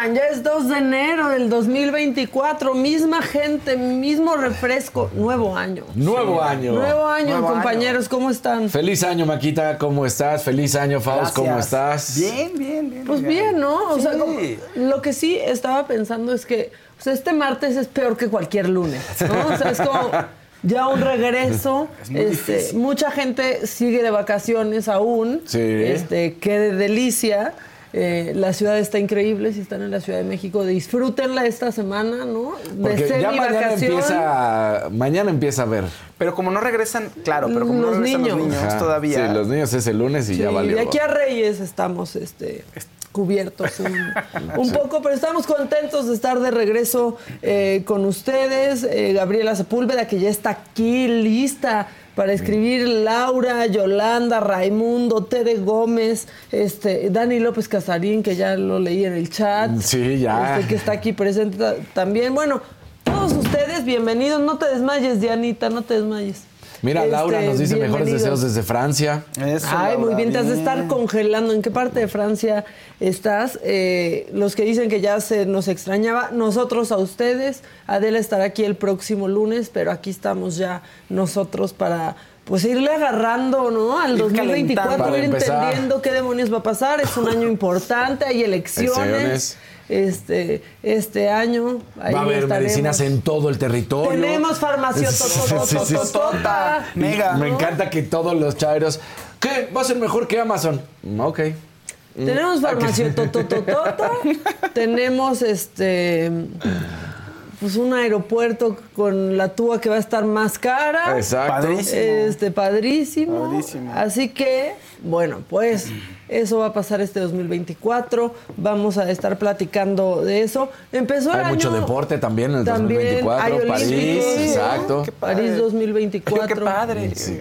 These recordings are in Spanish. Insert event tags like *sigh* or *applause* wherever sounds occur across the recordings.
Oigan, ya es 2 de enero del 2024, misma gente, mismo refresco, nuevo año. Nuevo año. Nuevo año, compañeros, ¿cómo están? Feliz año, Maquita, ¿cómo estás? Feliz año, Faust, ¿cómo estás? Bien, bien, bien. Pues bien, ¿no? O sea, como- lo que sí estaba pensando es que o sea, este martes es peor que cualquier lunes, ¿no? O sea, es como ya un regreso. *laughs* Es este, mucha gente sigue de vacaciones aún. Sí. Este, qué de delicia. Eh, la ciudad está increíble, si están en la Ciudad de México, disfrútenla esta semana, ¿no? De Porque ya mañana empieza, mañana empieza a ver. Pero como no regresan, claro, pero como Los no regresan niños. los niños Ajá. todavía. Sí, los niños es el lunes y Sí, ya valió. de aquí a Reyes estamos este, cubiertos un, *laughs* un poco, pero estamos contentos de estar de regreso eh, con ustedes. Eh, Gabriela Sepúlveda, que ya está aquí lista para escribir Laura, Yolanda, Raimundo, Tere Gómez, este, Dani López Casarín, que ya lo leí en el chat. Sí, ya. Este, que está aquí presente ta- también. Bueno, todos ustedes, bienvenidos. No te desmayes, Dianita, no te desmayes. Mira, Laura Este, nos dice mejores deseos desde Francia. Eso, Ay, muy bien, te has de estar congelando. ¿En qué parte de Francia estás? Eh, los que dicen que ya se nos extrañaba, nosotros a ustedes. Adela estará aquí el próximo lunes, pero aquí estamos ya nosotros para pues irle agarrando, ¿no? Al Ir 2024, calentando. ir entendiendo qué demonios va a pasar. Es un año importante, hay elecciones. Este, este año. ahí Va a haber estaremos. medicinas en todo el territorio. Tenemos farmacia. Mega. Me encanta que todos los chairos. ¿Qué? ¿Va a ser mejor que Amazon? Mm, Ok. Tenemos farmacia totototota, *laughs* tenemos este pues un aeropuerto con la túa que va a estar más cara. Exacto. Padrísimo. Este padrísimo. Padrísimo. Así que, bueno, pues eso va a pasar este 2024. Vamos a estar platicando de eso. Empezó el Hay mucho año- deporte también en el También 2024. hay París, exacto. Qué padre. París 2024. Qué padre. Sí,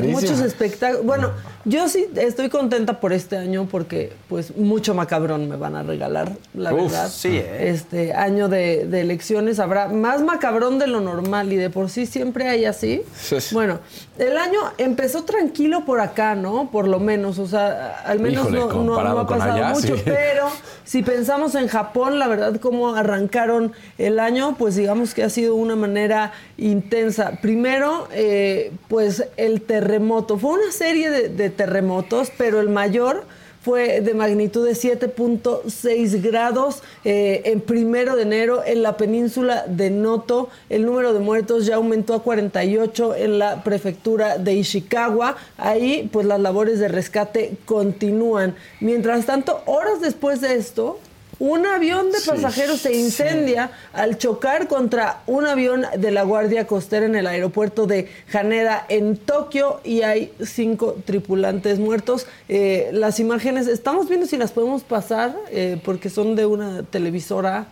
de muchos espectáculos. Bueno, yo sí estoy contenta por este año porque pues mucho macabrón me van a regalar, la Uf, verdad. sí, ¿eh? Este año de, de elecciones habrá más macabrón de lo normal y de por sí siempre hay así. Sí, sí. Bueno, el año empezó tranquilo por acá, ¿no? Por lo menos, o sea, al menos Híjole, no, no- no comparado ha pasado allá, mucho, sí. pero si pensamos en Japón, la verdad, cómo arrancaron el año, pues digamos que ha sido una manera intensa. Primero, eh, pues el terremoto. Fue una serie de, de terremotos, pero el mayor fue de magnitud de 7.6 grados eh, en primero de enero en la península de Noto. El número de muertos ya aumentó a 48 en la prefectura de Ishikawa. Ahí, pues las labores de rescate continúan. Mientras tanto, horas después de esto, un avión de pasajeros se incendia al chocar contra un avión de la Guardia Costera en el aeropuerto de Haneda en Tokio y hay cinco tripulantes muertos. Eh, las imágenes, estamos viendo si las podemos pasar eh, porque son de una televisora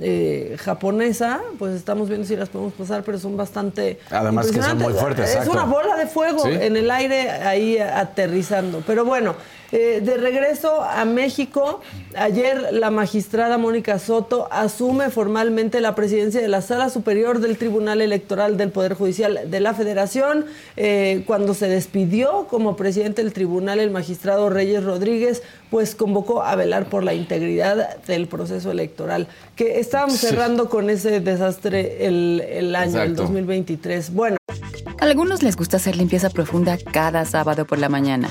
eh, japonesa, pues estamos viendo si las podemos pasar, pero son bastante. Además que son muy fuertes, Es exacto. una bola de fuego Sí. en el aire ahí aterrizando. Pero bueno, eh, de regreso a México, ayer la magistrada Mónica Soto asume formalmente la presidencia de la Sala Superior del Tribunal Electoral del Poder Judicial de la Federación. Eh, cuando se despidió como presidente del tribunal, el magistrado Reyes Rodríguez, pues convocó a velar por la integridad del proceso electoral, que estábamos Sí. cerrando con ese desastre el, el año, el Exacto. 2023. Bueno. A algunos les gusta hacer limpieza profunda cada sábado por la mañana.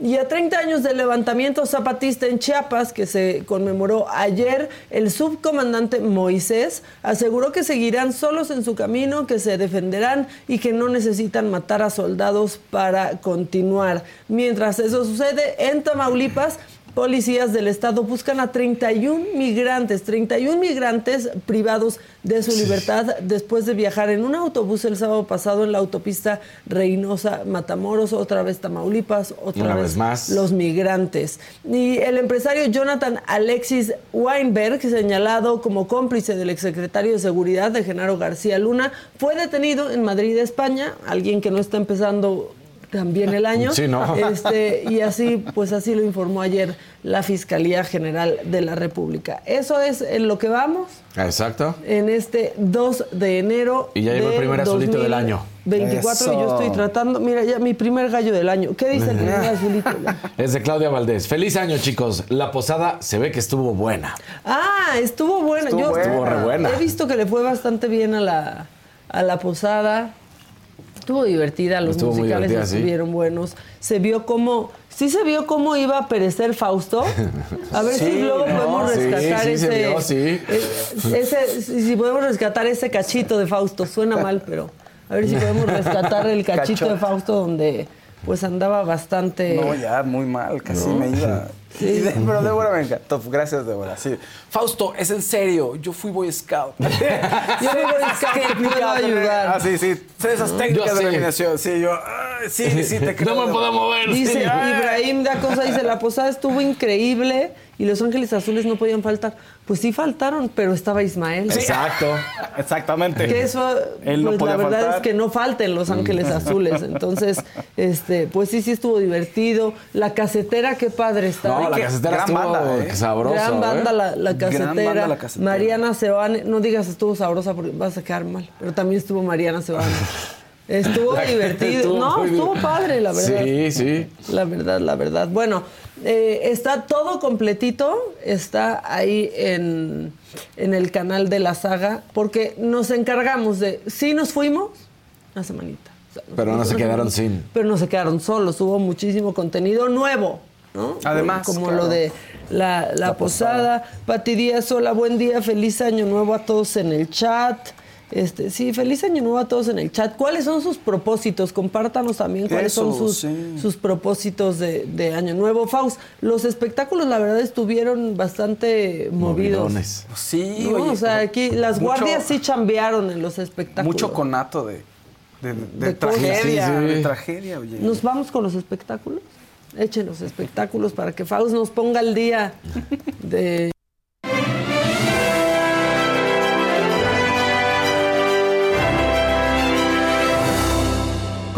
Y a 30 años del levantamiento zapatista en Chiapas, que se conmemoró ayer, el subcomandante Moisés aseguró que seguirán solos en su camino, que se defenderán y que no necesitan matar a soldados para continuar. Mientras eso sucede, en Tamaulipas, policías del estado buscan a 31 migrantes, 31 migrantes privados de su libertad después de viajar en un autobús el sábado pasado en la autopista Reynosa Matamoros, otra vez Tamaulipas, otra Una vez, vez más. los migrantes. Y el empresario Jonathan Alexis Weinberg, señalado como cómplice del exsecretario de Seguridad de Genaro García Luna, fue detenido en Madrid, España, alguien que no está empezando también el año. Sí, ¿no? *laughs* Este, y así, pues así lo informó ayer la Fiscalía General de la República. Eso es en lo que vamos Exacto. en este 2 de enero. Y ya llegó el primer azulito del año. 24 y yo estoy tratando, mira, ya mi primer gallo del año. ¿Qué dice el primer azulito? *laughs* Es de Claudia Valdés. Feliz año, chicos. La posada se ve que estuvo buena. Ah, estuvo buena. Estuvo Yo buena. Estuvo re buena. he visto que le fue bastante bien a la, a la posada. Estuvo divertida, los Estuvo musicales divertida, sí. estuvieron buenos. Se vio cómo, sí se vio cómo iba a perecer Fausto. A ver *laughs* si luego no, podemos rescatar sí ese, vio, sí. eh, ese- si podemos rescatar ese cachito de Fausto. Suena mal, pero a ver si podemos rescatar el *laughs* cachito Cacho. de Fausto donde pues andaba bastante. No, ya, muy mal, casi me iba. Sí. Y de- pero Débora me encantó. Gracias, Débora. Sí. Fausto, es en serio. Yo fui Boy Scout. *laughs* Yo fui Boy Scout, te puedo ayudar. Ah, sí, sí. Sé esas técnicas de alineación. Sí, yo. ay, sí, sí, te creo. *laughs* No me puedo mover. Dice sí. Ibrahim da cosa, dice, la posada estuvo increíble y los ángeles azules no podían faltar. Pues sí faltaron, pero estaba Ismael. Exacto. Exactamente. Que eso, Él no pues podía la verdad faltar. es que no falten los ángeles azules. *laughs* Entonces, este, pues sí, sí estuvo divertido. La casetera, qué padre está. No, la qué casetera gran estuvo banda, ¿eh? sabrosa. Gran banda ¿eh? la, la Gran casetera. banda la casetera. Mariana Sebane, no digas estuvo sabrosa porque vas a quedar mal, pero también estuvo Mariana Sebane. *laughs* Estuvo La- divertido. estuvo no, estuvo padre, la verdad. Sí, sí. La verdad, la verdad. Bueno, eh, está todo completito, está ahí en, en el canal de la saga, porque nos encargamos de, sí nos fuimos, una semanita. O sea, nos Pero no se quedaron sin. Pero no se quedaron solos, hubo muchísimo contenido nuevo, ¿no? Además, Como claro. lo de la, la posada. Pati Díaz, hola, buen día, feliz año nuevo a todos en el chat. Este, sí, feliz año nuevo a todos en el chat. ¿Cuáles son sus propósitos? Compártanos también cuáles son sus, sí. sus propósitos de, de año nuevo. Faust, los espectáculos la verdad estuvieron bastante movidos. Movidones. Sí, ¿no? oye, o sea, aquí las mucho- guardias sí chambearon en los espectáculos. Mucho conato de, de, de De tragedia. Sí, sí. De tragedia, oye. ¿Nos vamos con los espectáculos? Echen los espectáculos para que Faust nos ponga al día de...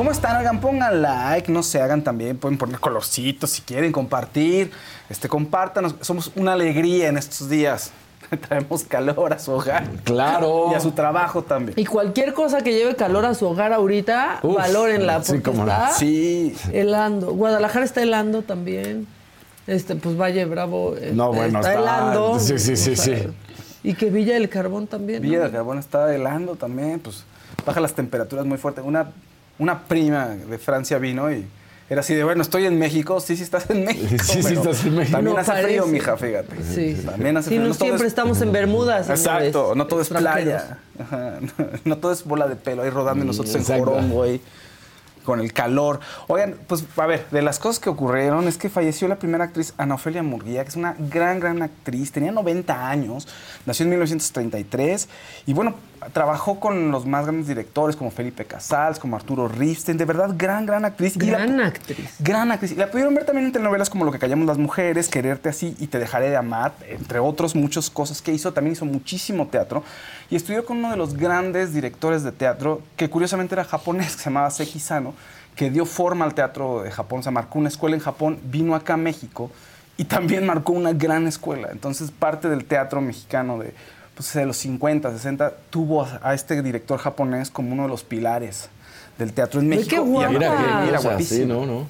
¿Cómo están? Oigan, pongan like, no se hagan también, pueden poner colorcitos si quieren, compartir, este, compártanos, somos una alegría en estos días. *laughs* traemos calor a su hogar. Claro. Y a su trabajo también. Y cualquier cosa que lleve calor a su hogar ahorita, Uf, valórenla sí, porque no. está Sí. helando. Guadalajara está helando también. Este, pues Valle Bravo eh, No, bueno, está, está- helando. sí, sí, sí, O sea, sí. *laughs* Y que Villa del Carbón también. ¿no? Villa del Carbón está helando también, pues baja las temperaturas muy fuerte. Una, una prima de Francia vino y era así de, bueno, estoy en México, sí, sí estás en México. Sí, sí estás en México. También No hace frío, mija, fíjate. Sí. También hace Sí, frío. no No siempre es- estamos en Bermudas. Exacto, no todo es playa. Ajá, No todo es bola de pelo ahí rodando y nosotros en jorón, güey. Con el calor. Oigan, pues a ver, de las cosas que ocurrieron es que falleció la primera actriz Ana Ofelia Murguía, que es una gran, gran actriz. Tenía 90 años, nació en 1933 y bueno, trabajó con los más grandes directores como Felipe Casals, como Arturo Rifsten. De verdad, gran, gran actriz. Y la- Gran actriz. Gran actriz. Y La pudieron ver también en telenovelas como Lo que callamos las mujeres, Quererte así y Te dejaré de amar, entre otros muchas cosas que hizo. También hizo muchísimo teatro y estudió con uno de los grandes directores de teatro, que curiosamente era japonés, *laughs* que se llamaba Seki Sano, que dio forma al teatro de Japón. O sea, marcó una escuela en Japón, vino acá a México y también marcó una gran escuela. Entonces, parte del teatro mexicano de, pues, de los 50, 60, tuvo a, este director japonés como uno de los pilares del teatro en México. qué guapa. Y era sea, guapísimo. sí, no, no.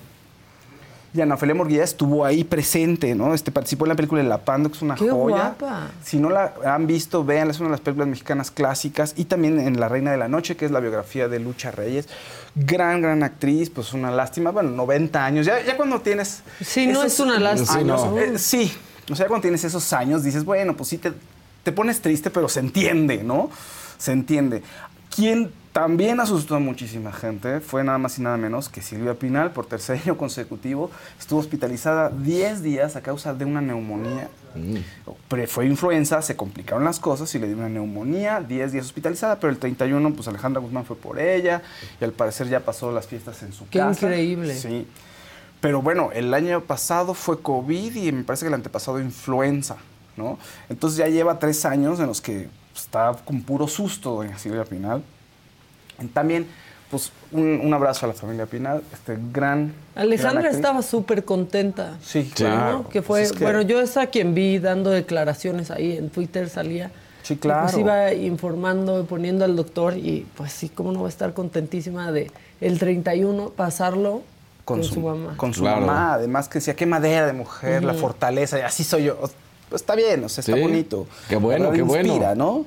Y Ana Ofelia Murguía estuvo ahí presente, ¿no? Este, participó en la película de La Pando, que es una ¡Qué joya. guapa! Si no la han visto, véanla, es una de las películas mexicanas clásicas. Y también en La Reina de la Noche, que es la biografía de Lucha Reyes. Gran, gran actriz, pues una lástima. Bueno, 90 años. Ya, ya cuando tienes... Sí, no es una lástima. Sí, no. eh, sí, o sea, cuando tienes esos años, dices, bueno, pues sí, te, te pones triste, pero se entiende, ¿no? Se entiende. Quien también asustó a muchísima gente fue nada más y nada menos que Silvia Pinal, por tercer *laughs* año consecutivo. Estuvo hospitalizada 10 días a causa de una neumonía. Pero fue influenza, se complicaron las cosas y le dio una neumonía, 10 días hospitalizada, pero el 31, pues Alejandra Guzmán fue por ella y al parecer ya pasó las fiestas en su Qué casa. increíble. Sí. Pero bueno, el año pasado fue COVID y me parece que el antepasado influenza, ¿no? Entonces ya lleva tres años en los que está con puro susto doña Silvia Pinal. También, pues, un, un abrazo a la familia Pinal, este gran... Alejandra gran estaba súper contenta. Sí, ¿no? claro. Que fue, Pues es que- bueno, yo es a quien vi dando declaraciones ahí en Twitter, salía. Sí, y claro. Pues iba informando, poniendo al doctor y pues sí, cómo no va a estar contentísima de el 31 pasarlo con, su, mamá. Con su Claro. mamá, además que decía, qué madera de mujer, la fortaleza, y así soy yo. Pues está bien, o sea, está Sí. bonito. Qué bueno, ¿Verdad? qué bueno. Inspira, ¿no?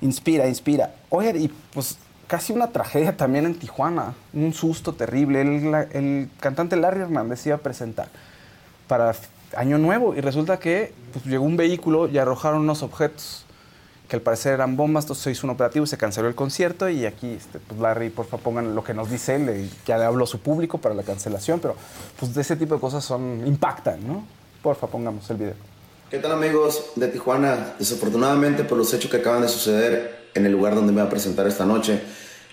Inspira, inspira. Oye, y pues casi una tragedia también en Tijuana, un susto terrible. El, la- el cantante Larry Hernández iba a presentar para Año Nuevo y resulta que pues, llegó un vehículo y arrojaron unos objetos que al parecer eran bombas, entonces se hizo un operativo y se canceló el concierto y aquí, este, pues Larry, por favor pongan lo que nos dice él, ya le habló a su público para la cancelación, pero pues de ese tipo de cosas son, impactan, ¿no? Porfa, pongamos el video. ¿Qué tal amigos de Tijuana? Desafortunadamente por los hechos que acaban de suceder en el lugar donde me voy a presentar esta noche,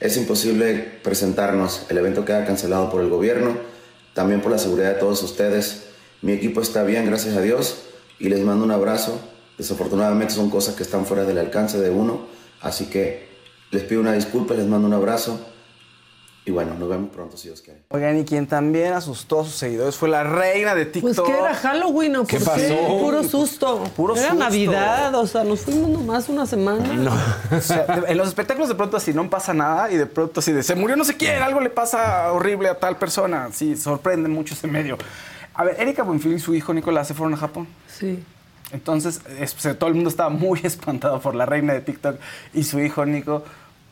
es imposible presentarnos. El evento queda cancelado por el gobierno, también por la seguridad de todos ustedes. Mi equipo está bien, gracias a Dios, y les mando un abrazo. Desafortunadamente son cosas que están fuera del alcance de uno, así que les pido una disculpa, les mando un abrazo. Y bueno, nos vemos pronto si Dios quiere. Oigan, y quien también asustó a sus seguidores fue la reina de TikTok. Pues que era Halloween o ¿Qué pasó? Puro susto. Puro era susto. Navidad, o sea, nos fuimos nomás una semana. O sea, en los espectáculos de pronto así no pasa nada y de pronto así de se murió no sé quién, algo le pasa horrible a tal persona. Sí, sorprende mucho ese medio. A ver, Erika Buenfil y su hijo Nicolás se fueron a Japón. Sí. Entonces, es- todo el mundo estaba muy *laughs* espantado por la reina de TikTok y su hijo Nico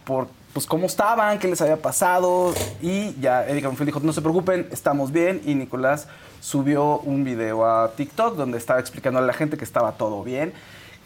por pues cómo estaban, qué les había pasado y ya Erika Buenfil dijo, no se preocupen, estamos bien y Nicolás subió un video a TikTok donde estaba explicando a la gente que estaba todo bien.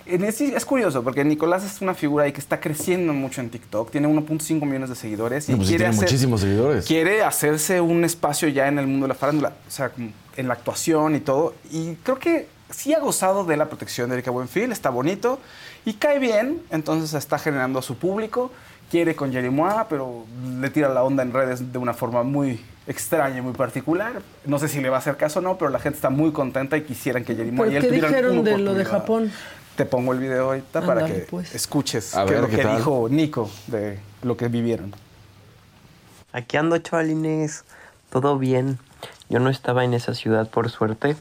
Es curioso porque Nicolás es una figura ahí que está creciendo mucho en TikTok, tiene 1.5 millones de seguidores y No, pues quiere tiene hacer- muchísimos seguidores. quiere hacerse un espacio ya en el mundo de la farándula, o sea, en la actuación y todo. Y creo que sí ha gozado de la protección de Erika Buenfil, está bonito y cae bien, entonces está generando a su público. Quiere con Jerimois, pero le tira la onda en redes de una forma muy extraña y muy particular. No sé si le va a hacer caso o no, pero la gente está muy contenta y quisieran que Jerimois ¿Pero y él qué tuvieran dijeron una de lo de. Japón? Te pongo el video ahorita para que pues. escuches A qué es ver, lo ¿qué que tal? dijo Nico de lo que vivieron. Aquí ando, chavalines. Todo bien. Yo no estaba en esa ciudad por suerte,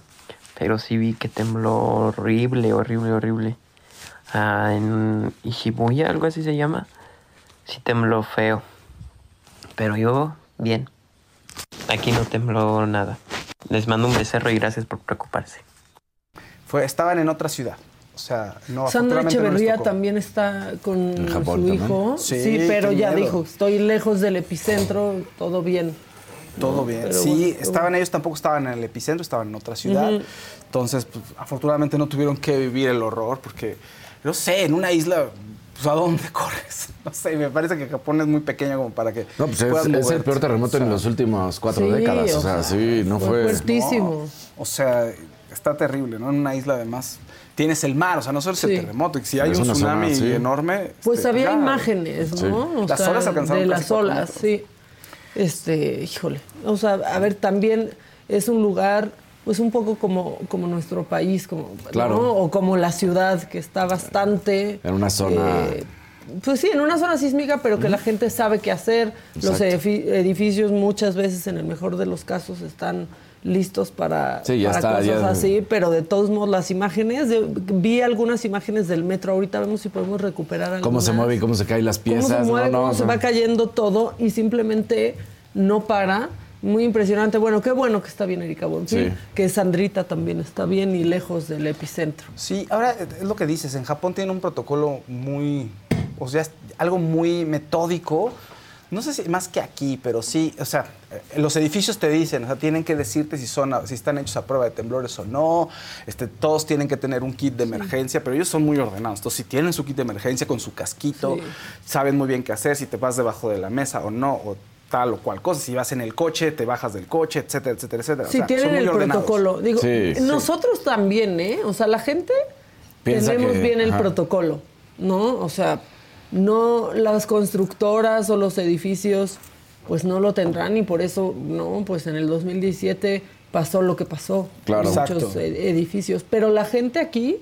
pero sí vi que tembló horrible, horrible, horrible. ah, en Ishibuya, algo así se llama. Sí tembló feo. Pero yo, bien. Aquí no tembló nada. Les mando un becerro y gracias por preocuparse. Fue, estaban en otra ciudad. O sea, no Sandra no Echeverría también está con Japón su hijo. Sí, Sí, pero ya miedo. dijo, estoy lejos del epicentro, todo bien. Todo No, bien. Sí, bueno, estaban ellos, tampoco estaban en el epicentro, estaban en otra ciudad. Entonces, pues, afortunadamente no tuvieron que vivir el horror porque, no sé, en una isla, pues, ¿a dónde *laughs* corres? No sé, me parece que Japón es muy pequeño como para que No, pues puedas es, es el peor terremoto O sea, en los últimos cuatro Sí, décadas. O o sea, sí, no fue fue. fuertísimo. no, o sea, está terrible, ¿no? En una isla además tienes el mar, o sea, no solo es Sí. el terremoto, y si hay Es un zona, tsunami sí. enorme... Pues este, había ya, imágenes, ¿no? Sí. O Las sea, olas alcanzaron de las olas, sí. Este, híjole. O sea, a ver, también es un lugar, pues un poco como, como nuestro país, como, Claro. ¿no? O como la ciudad, que está bastante. En una zona- pues sí, en una zona sísmica, pero que la gente sabe qué hacer. Los Exacto. edifi- edificios muchas veces, en el mejor de los casos, están listos para, Sí, ya para está, cosas ya- así, pero de todos modos las imágenes, de- vi algunas imágenes del metro, ahorita vemos si podemos recuperar algunas. Cómo se mueve y cómo se caen las piezas. cómo se mueve, no, no, cómo se no. va cayendo todo y simplemente no para. Muy impresionante. Bueno, qué bueno que está bien Erika Bonfil, Sí. que Sandrita también está bien y lejos del epicentro. Sí, ahora eh, es lo que dices, en Japón tienen un protocolo muy, o sea, algo muy metódico. No sé si más que aquí, pero sí, o sea, eh, los edificios te dicen, o sea, tienen que decirte si son, a- si están hechos a prueba de temblores o no. Este, todos tienen que tener un kit de emergencia, pero ellos son muy ordenados. Entonces, si tienen su kit de emergencia con su casquito, Sí. saben muy bien qué hacer, si te vas debajo de la mesa o no, o tal o cual cosa. Si vas en el coche, te bajas del coche, etcétera, etcétera, etcétera. O Si sea, tienen son muy el ordenados. protocolo. Digo, Sí, sí. nosotros también, ¿eh? O sea, la gente Piensa tenemos que- bien el ajá. protocolo, ¿no? O sea, no las constructoras o los edificios pues no lo tendrán y por eso, no, pues en el 2017 pasó lo que pasó Claro. muchos Exacto. edificios, pero la gente aquí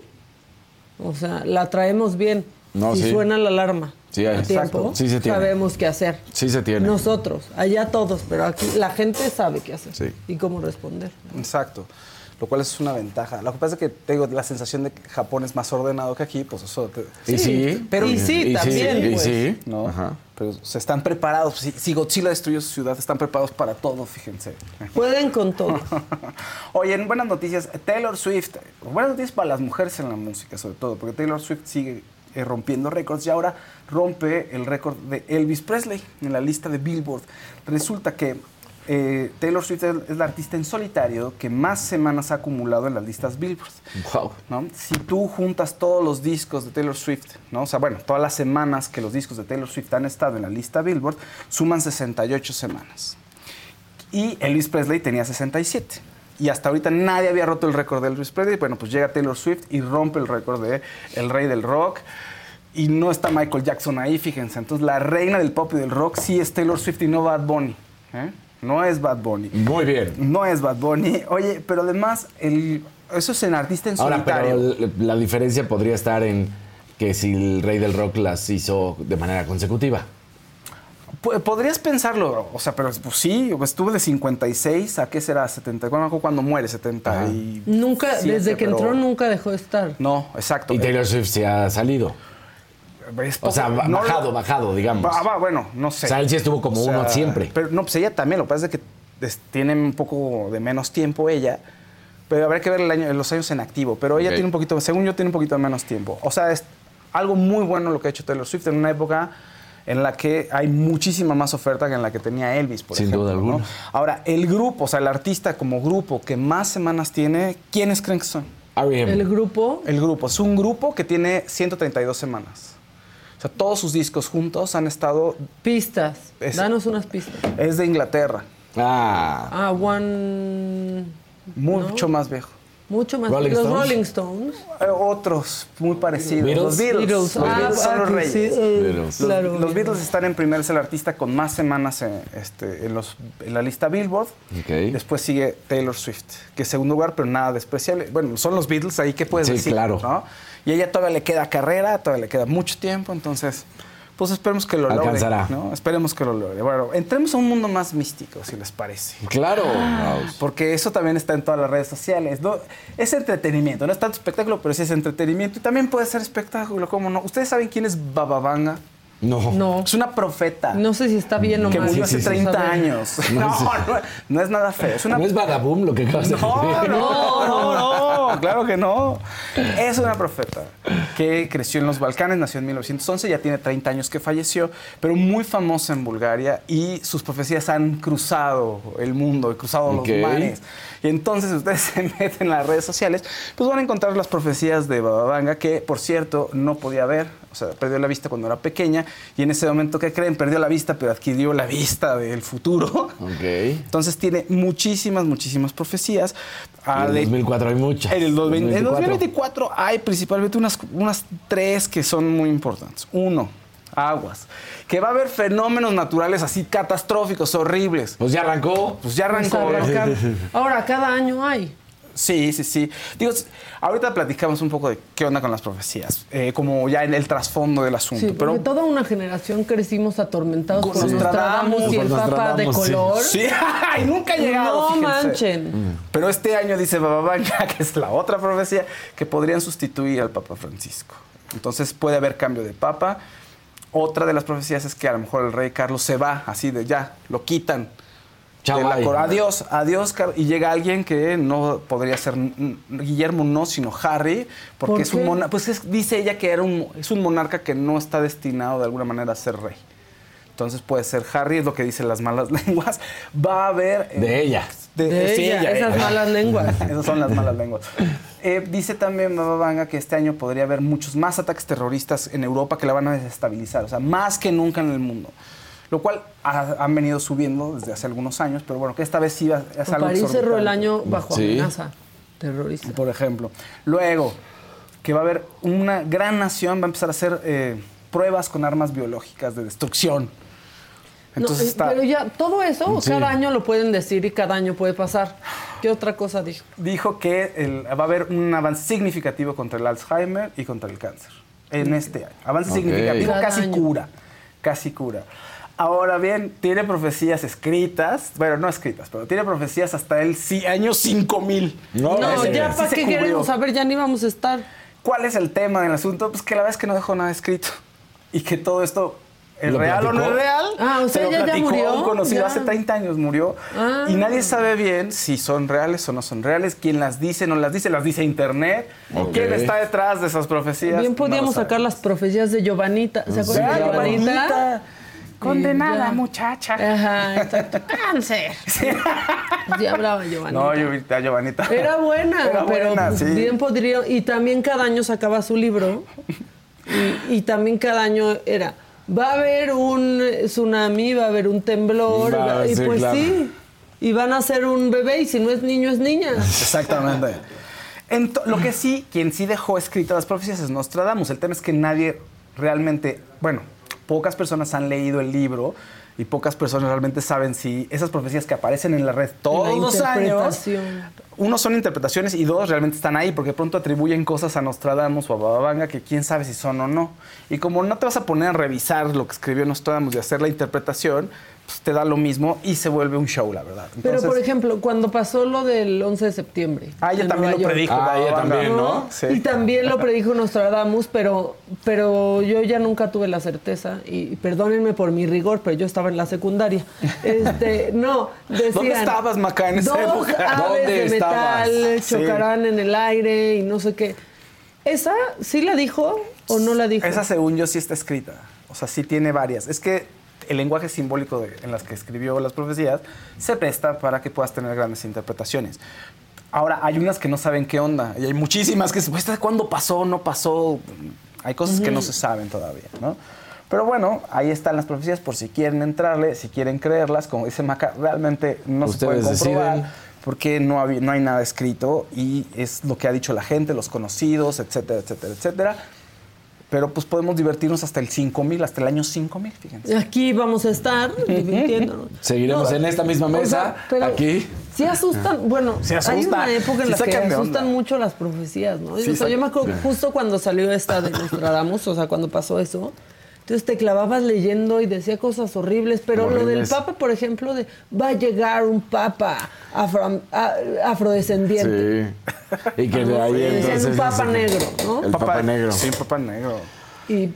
o sea, la traemos bien. No, si sí. suena la alarma Sí, a exacto. tiempo, Sí se tiene. sabemos qué hacer. Sí se tiene. Nosotros, allá todos, pero aquí la gente sabe qué hacer Sí. y cómo responder. Exacto. Lo cual es una ventaja. Lo que pasa es que tengo la sensación de que Japón es más ordenado que aquí, pues eso te- Y sí. Pero- y sí, también, Y pues. sí. ¿no? Ajá. Pero se están preparados. Si, si Godzilla destruyó su ciudad, están preparados para todo, fíjense. Pueden con todo. *laughs* Oye, en buenas noticias, Taylor Swift. Buenas noticias para las mujeres en la música, sobre todo, porque Taylor Swift sigue eh, rompiendo récords y ahora rompe el récord de Elvis Presley en la lista de Billboard. Resulta que eh, Taylor Swift es la artista en solitario que más semanas ha acumulado en las listas Billboard. Wow. ¿no? Si tú juntas todos los discos de Taylor Swift, ¿no? o sea, bueno, todas las semanas que los discos de Taylor Swift han estado en la lista Billboard, suman 68 semanas. Y Elvis Presley tenía 67. Y hasta ahorita nadie había roto el récord de Elvis Presley. Bueno, pues llega Taylor Swift y rompe el récord de El Rey del Rock. Y no está Michael Jackson ahí, fíjense. Entonces, la reina del pop y del rock sí es Taylor Swift y no Bad Bunny. ¿eh? No es Bad Bunny. Muy bien. No es Bad Bunny. Oye, pero además, el, eso es en artista en Ahora, solitario. pero la diferencia podría estar en que si el rey del rock las hizo de manera consecutiva. Podrías pensarlo, o sea, pero pues sí, estuve de 56 a qué será, 70, ¿cuándo, cuándo muere? 70 y... Nunca, siete, desde que pero- entró, nunca dejó de estar. No, exacto. Y Taylor Swift se ha salido. O sea, ba- no lo- bajado, bajado, digamos. Va, va, bueno, no sé. O sea, él sí estuvo como uno siempre. Pero no, pues ella también, lo que pasa es que tiene un poco de menos tiempo ella, pero habrá que ver el año, los años en activo. Pero ella tiene un poquito, según yo, tiene un poquito de menos tiempo. O sea, es algo muy bueno lo que ha hecho Taylor Swift en una época en la que hay muchísima más oferta que en la que tenía Elvis, por Sin ejemplo. duda ¿no? alguna. Ahora, el grupo, o sea, el artista como grupo que más semanas tiene, ¿quiénes creen que son? R.E.M. El grupo, El grupo. Es un grupo que tiene 132 semanas. O sea, todos sus discos juntos han estado... pistas. Es- Danos unas pistas. Es de Inglaterra. Ah, Ah, One. Mucho ¿no? más viejo. Mucho más. Rolling los Stones. Rolling Stones. Eh, otros muy parecidos. Beatles. Los Beatles. Beatles. Los Ah, Beatles son ah, los que reyes. sí, eh, Beatles. Los, claro. los Beatles están en primer, es el artista con más semanas en, este, en, los, en la lista Billboard. Ok. Después sigue Taylor Swift, que es segundo lugar, pero nada despreciable. Bueno, son los Beatles ahí, ¿qué puedes Sí, decir? claro. ¿no? Y a ella todavía le queda carrera, todavía le queda mucho tiempo, entonces, pues esperemos que lo Alcanzará. logre. ¿no? Esperemos que lo logre. Bueno, entremos a un mundo más místico, si les parece. Claro. Porque eso también está en todas las redes sociales. ¿no? Es entretenimiento, no es tanto espectáculo, pero sí es entretenimiento. Y también puede ser espectáculo, ¿cómo no? ¿Ustedes saben quién es Bababanga? No. No. Es una profeta. No sé si está bien o que mal. murió *laughs* Sí, hace sí, sí. 30 A ver. años. No, No, no, no es nada feo. Es una No es Badaboom lo que acabas de no, decir. no, no, no, claro que no. Es una profeta que creció en los Balcanes, nació en 1911, ya tiene 30 años que falleció, pero muy famosa en Bulgaria y sus profecías han cruzado el mundo, y cruzado los mares. Y entonces si ustedes *laughs* se meten en las redes sociales, pues van a encontrar las profecías de Bababanga, que por cierto no podía ver, o sea, perdió la vista cuando era pequeña y en ese momento, ¿qué creen? Perdió la vista, pero adquirió la vista del futuro. Ok. Entonces tiene muchísimas, muchísimas profecías. Ah, En el de- 2004 hay muchas. en el 2020 en el 2024. 2024 hay principalmente unas, unas tres que son muy importantes. Uno, aguas. Que va a haber fenómenos naturales así catastróficos, horribles. Pues ya arrancó. Pues ya Pues arrancó. arrancar. *laughs* Ahora, cada año hay. Sí, sí, sí. Digo, ahorita platicamos un poco de qué onda con las profecías, eh, como ya en el trasfondo del asunto. Sí, pero toda una generación crecimos atormentados Con por Nostradamus, y el Papa de sí. color. Sí, *laughs* y nunca ha llegado. No fíjense. manchen. Pero este año dice Bababanga, *laughs* que es la otra profecía, que podrían sustituir al Papa Francisco. Entonces puede haber cambio de Papa. Otra de las profecías es que a lo mejor el rey Carlos se va, así de ya, lo quitan. Chao, de la bye. cor- Adiós, adiós, y llega alguien que no podría ser Guillermo, no, sino Harry, porque ¿Por es un monarca, pues es- dice ella que era un, es un monarca que no está destinado de alguna manera a ser rey. Entonces puede ser Harry, es lo que dicen las malas *laughs* lenguas. Va a haber... eh, De ella. De sí, ella, esas malas lenguas. *laughs* Esas son las malas lenguas. Eh, dice también Bababanga que este año podría haber muchos más ataques terroristas en Europa que la van a desestabilizar, o sea, más que nunca en el mundo. Lo cual ha- han venido subiendo desde hace algunos años, pero bueno, que esta vez sí va- es algo París cerró el año bajo Sí. amenaza terrorista. Por ejemplo. Luego, que va a haber una gran nación, va a empezar a hacer eh, pruebas con armas biológicas de destrucción. Entonces No, eh, está... Pero ya, todo eso, Sí. cada año lo pueden decir y cada año puede pasar. ¿Qué otra cosa dijo? dijo que el- va a haber un avance significativo contra el Alzheimer y contra el cáncer en este año. Avance significativo, Cada casi año. cura, casi cura. Ahora bien, tiene profecías escritas, bueno, no escritas, pero tiene profecías hasta el año 5000. No, No, ya sí para se qué queremos saber, ya ni vamos a estar. ¿Cuál es el tema del asunto? Pues que la verdad es que no dejó nada escrito *laughs* y que todo esto ¿Es ¿Lo real o no es platicó? real? Ah, o sea, ella ya platicó murió, un conocido ya. hace 30 años murió. Ah. Y nadie sabe bien si son reales o no son reales. ¿Quién las dice? ¿No las dice? ¿Las dice Internet? Ok. ¿Quién está detrás de esas profecías? Bien No podíamos lo sacar las profecías de Giovanita. ¿Se acuerdan de. Giovanita? Giovanita. Condenada, Ya. muchacha. Ajá, exacto. *laughs* ¡Cáncer! Ya hablaba Giovanita. No, Giovanita, Giovanita. Era buena, Era pero buena, sí. bien podría. Y también cada año sacaba su libro. Y, y también cada año era. Va a haber un tsunami, va a haber un temblor. Va- y sí, pues claro. sí. Y van a ser un bebé, y si no es niño, es niña. Exactamente. Ento- lo que sí, quien sí dejó escritas las profecías es Nostradamus. El tema es que nadie realmente, bueno, pocas personas han leído el libro y pocas personas realmente saben si esas profecías que aparecen en la red todos los años, uno son interpretaciones y dos realmente están ahí porque pronto atribuyen cosas a Nostradamus o a Bababanga que quién sabe si son o no. Y como no te vas a poner a revisar lo que escribió Nostradamus y hacer la interpretación, pues te da lo mismo y se vuelve un show, la verdad. Pero, por ejemplo, cuando pasó lo del 11 de septiembre. Ah, ella también Nueva lo predijo. Ah, ella también, ¿no? Sí. Y también lo predijo Nostradamus, pero, pero yo ya nunca tuve la certeza, y perdónenme por mi rigor, pero yo estaba en la secundaria. *laughs* Este, no, decían... ¿Dónde estabas, Maca, en esa dos época? aves ¿Dónde de estabas? metal Sí. chocarán en el aire y no sé qué. ¿Esa sí la dijo o no la dijo? Esa, según yo, sí está escrita. O sea, sí tiene varias. Es que el lenguaje simbólico de- en las que escribió las profecías se presta para que puedas tener grandes interpretaciones. Ahora, hay unas que no saben qué onda. Y hay muchísimas que, pues, ¿esta ¿cuándo pasó? ¿No pasó? Hay cosas que no se saben todavía, ¿no? Pero bueno, ahí están las profecías por si quieren entrarle, si quieren creerlas. Como dice Maca, realmente no se pueden comprobar deciden. porque no, había- no hay nada escrito y es lo que ha dicho la gente, los conocidos, etcétera, etcétera, etcétera. Pero pues podemos divertirnos hasta el 5000, hasta el año 5000, fíjense. Aquí vamos a estar divirtiéndonos. Seguiremos en esta misma mesa, pero aquí. Sí asustan, bueno, hay una época en Sí la que de asustan onda. mucho las profecías, ¿no? Sí, o sea, yo me acuerdo justo cuando salió esta de Nostradamus, o sea, cuando pasó eso, Entonces te clavabas leyendo y decía cosas horribles, pero lo del papa, por ejemplo, de va a llegar un papa afro- a- afrodescendiente. Sí. Y que de ahí Decían entonces. un papa *laughs* negro, ¿no? El papa, negro. Sí, papá negro. Y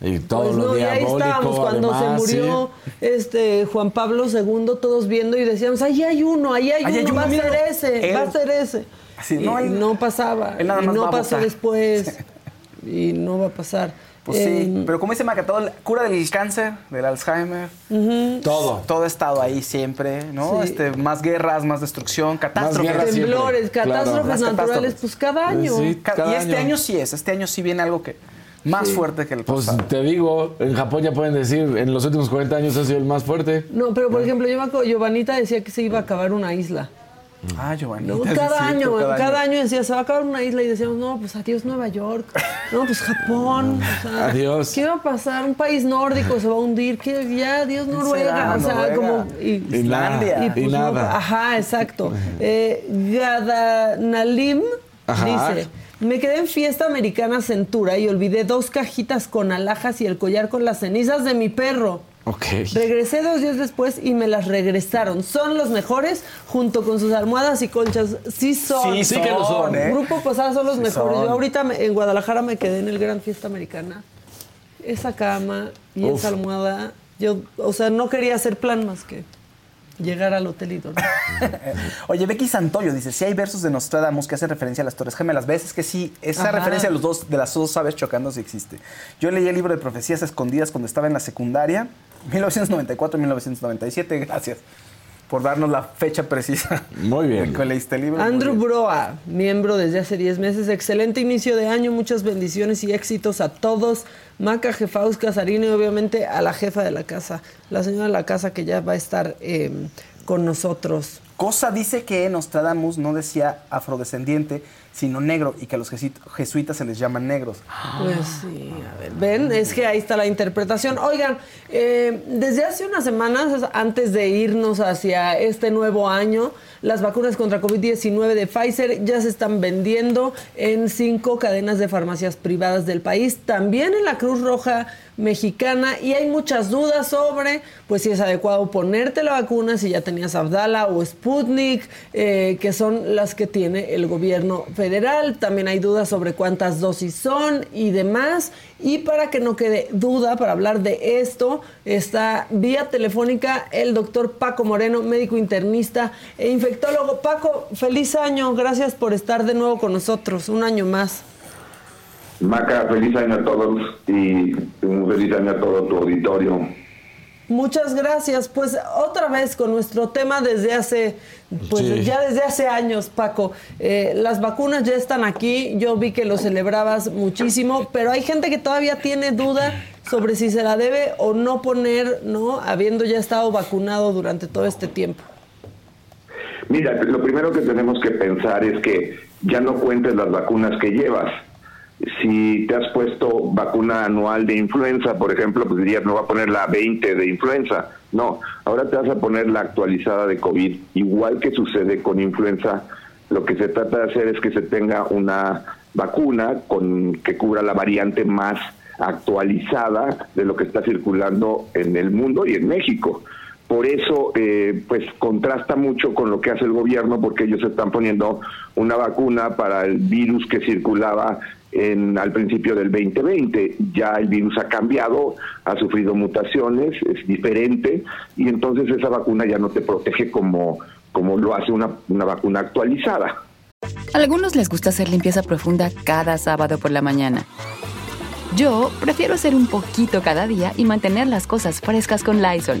Y todo pues lo no, y ahí estábamos cuando además, se murió este Juan Pablo II, todos viendo y decíamos, ahí hay uno, ahí hay, Ahí hay uno, va a ser míralo". ese, Él- va a ser ese. Así, y no hay- no pasaba, y no pasó después, *laughs* y no va a pasar. Pues sí, Eh, pero como dice Maca, todo cura del cáncer, del Alzheimer, Todo. todo ha estado ahí siempre, ¿no? Sí. Este, más guerras, más destrucción, catástrofes. siempre, temblores, catástrofes naturales, pues cada año. Sí. Ca- Cada y este año. año. sí es, este año sí viene algo que más fuerte que el Pues pasado. te digo, en Japón ya pueden decir, en los últimos 40 años ha sido el más fuerte. No, pero por ejemplo, yo me acuerdo, Giovanita decía que se iba a acabar una isla. Ah, Giovanni. No, sí, cada, sí, año, cada cada, año. decía, se va a acabar una isla y decíamos, no, pues adiós Nueva York, no, pues Japón, o sea, Adiós. ¿qué va a pasar? Un país nórdico se va a hundir, ¿qué? ya, adiós Noruega, o sea, Noruega. como... Y, Y nada. y, pues, no, nada. ajá, exacto. Eh, Gadanalim Ajá. dice, me quedé en fiesta americana Centura y olvidé dos cajitas con alhajas y el collar con las cenizas de mi perro. Ok. Regresé dos días después y me las regresaron. Son los mejores junto con sus almohadas y colchas. Sí son. Sí, sí que lo son, ¿eh? Grupo Posada son los Sí mejores. son. Yo ahorita me- en Guadalajara me quedé en el Gran Fiesta Americana. Esa cama y Uf. esa almohada. Yo, o sea, no quería hacer plan más que llegar al hotel y dormir. Oye, Becky Santoyo dice, si hay versos de Nostradamus que hacen referencia a las Torres Gemelas. ¿Ves? Es que sí, esa Ajá. referencia de, los dos, de las dos aves chocando sí existe. Yo leí el libro de profecías escondidas cuando estaba en la secundaria, 1994-1997. Gracias por darnos la fecha precisa. Muy bien. que leíste el libro. Andrew. Broa, miembro desde hace 10 meses. Excelente inicio de año, muchas bendiciones y éxitos a todos. Maca, Jefaus, Casarino y obviamente a la jefa de la casa, la señora de la casa que ya va a estar eh, con nosotros. Cosa dice que Nostradamus no decía afrodescendiente, sino negro, y que a los jesuit- jesuitas se les llaman negros. Pues sí, a ver, ven, es que ahí está la interpretación. Oigan, eh, desde hace unas semanas, antes de irnos hacia este nuevo año, las vacunas contra COVID-19 de Pfizer ya se están vendiendo en cinco cadenas de farmacias privadas del país, también en la Cruz Roja Mexicana, y hay muchas dudas sobre, pues si es adecuado ponerte la vacuna, si ya tenías Abdala o Sputnik, eh, que son las que tiene el gobierno federal. También hay dudas sobre cuántas dosis son y demás. Y para que no quede duda, para hablar de esto, está vía telefónica el doctor Paco Moreno, médico internista e infectólogo. Paco, feliz año. Gracias por estar de nuevo con nosotros. Un año más. Maca, feliz año a todos y un feliz año a todo tu auditorio. Muchas gracias. Pues otra vez con nuestro tema desde hace, pues Sí. ya desde hace años, Paco. Eh, las vacunas ya están aquí. Yo vi que lo celebrabas muchísimo, pero hay gente que todavía tiene duda sobre si se la debe o no poner, ¿no? Habiendo ya estado vacunado durante todo este tiempo. Mira, lo primero que tenemos que pensar es que ya no cuentes las vacunas que llevas. Si te has puesto vacuna anual de influenza, por ejemplo, pues dirías, no va a poner la 20 de influenza. No, ahora te vas a poner la actualizada de COVID. Igual que sucede con influenza, lo que se trata de hacer es que se tenga una vacuna con que cubra la variante más actualizada de lo que está circulando en el mundo y en México. Por eso, eh, pues contrasta mucho con lo que hace el gobierno, porque ellos están poniendo una vacuna para el virus que circulaba en, al principio del 2020. Ya el virus ha cambiado, ha sufrido mutaciones, es diferente, y entonces esa vacuna ya no te protege como, como lo hace una, una vacuna actualizada. A algunos les gusta hacer limpieza profunda cada sábado por la mañana. Yo prefiero hacer un poquito cada día y mantener las cosas frescas con Lysol.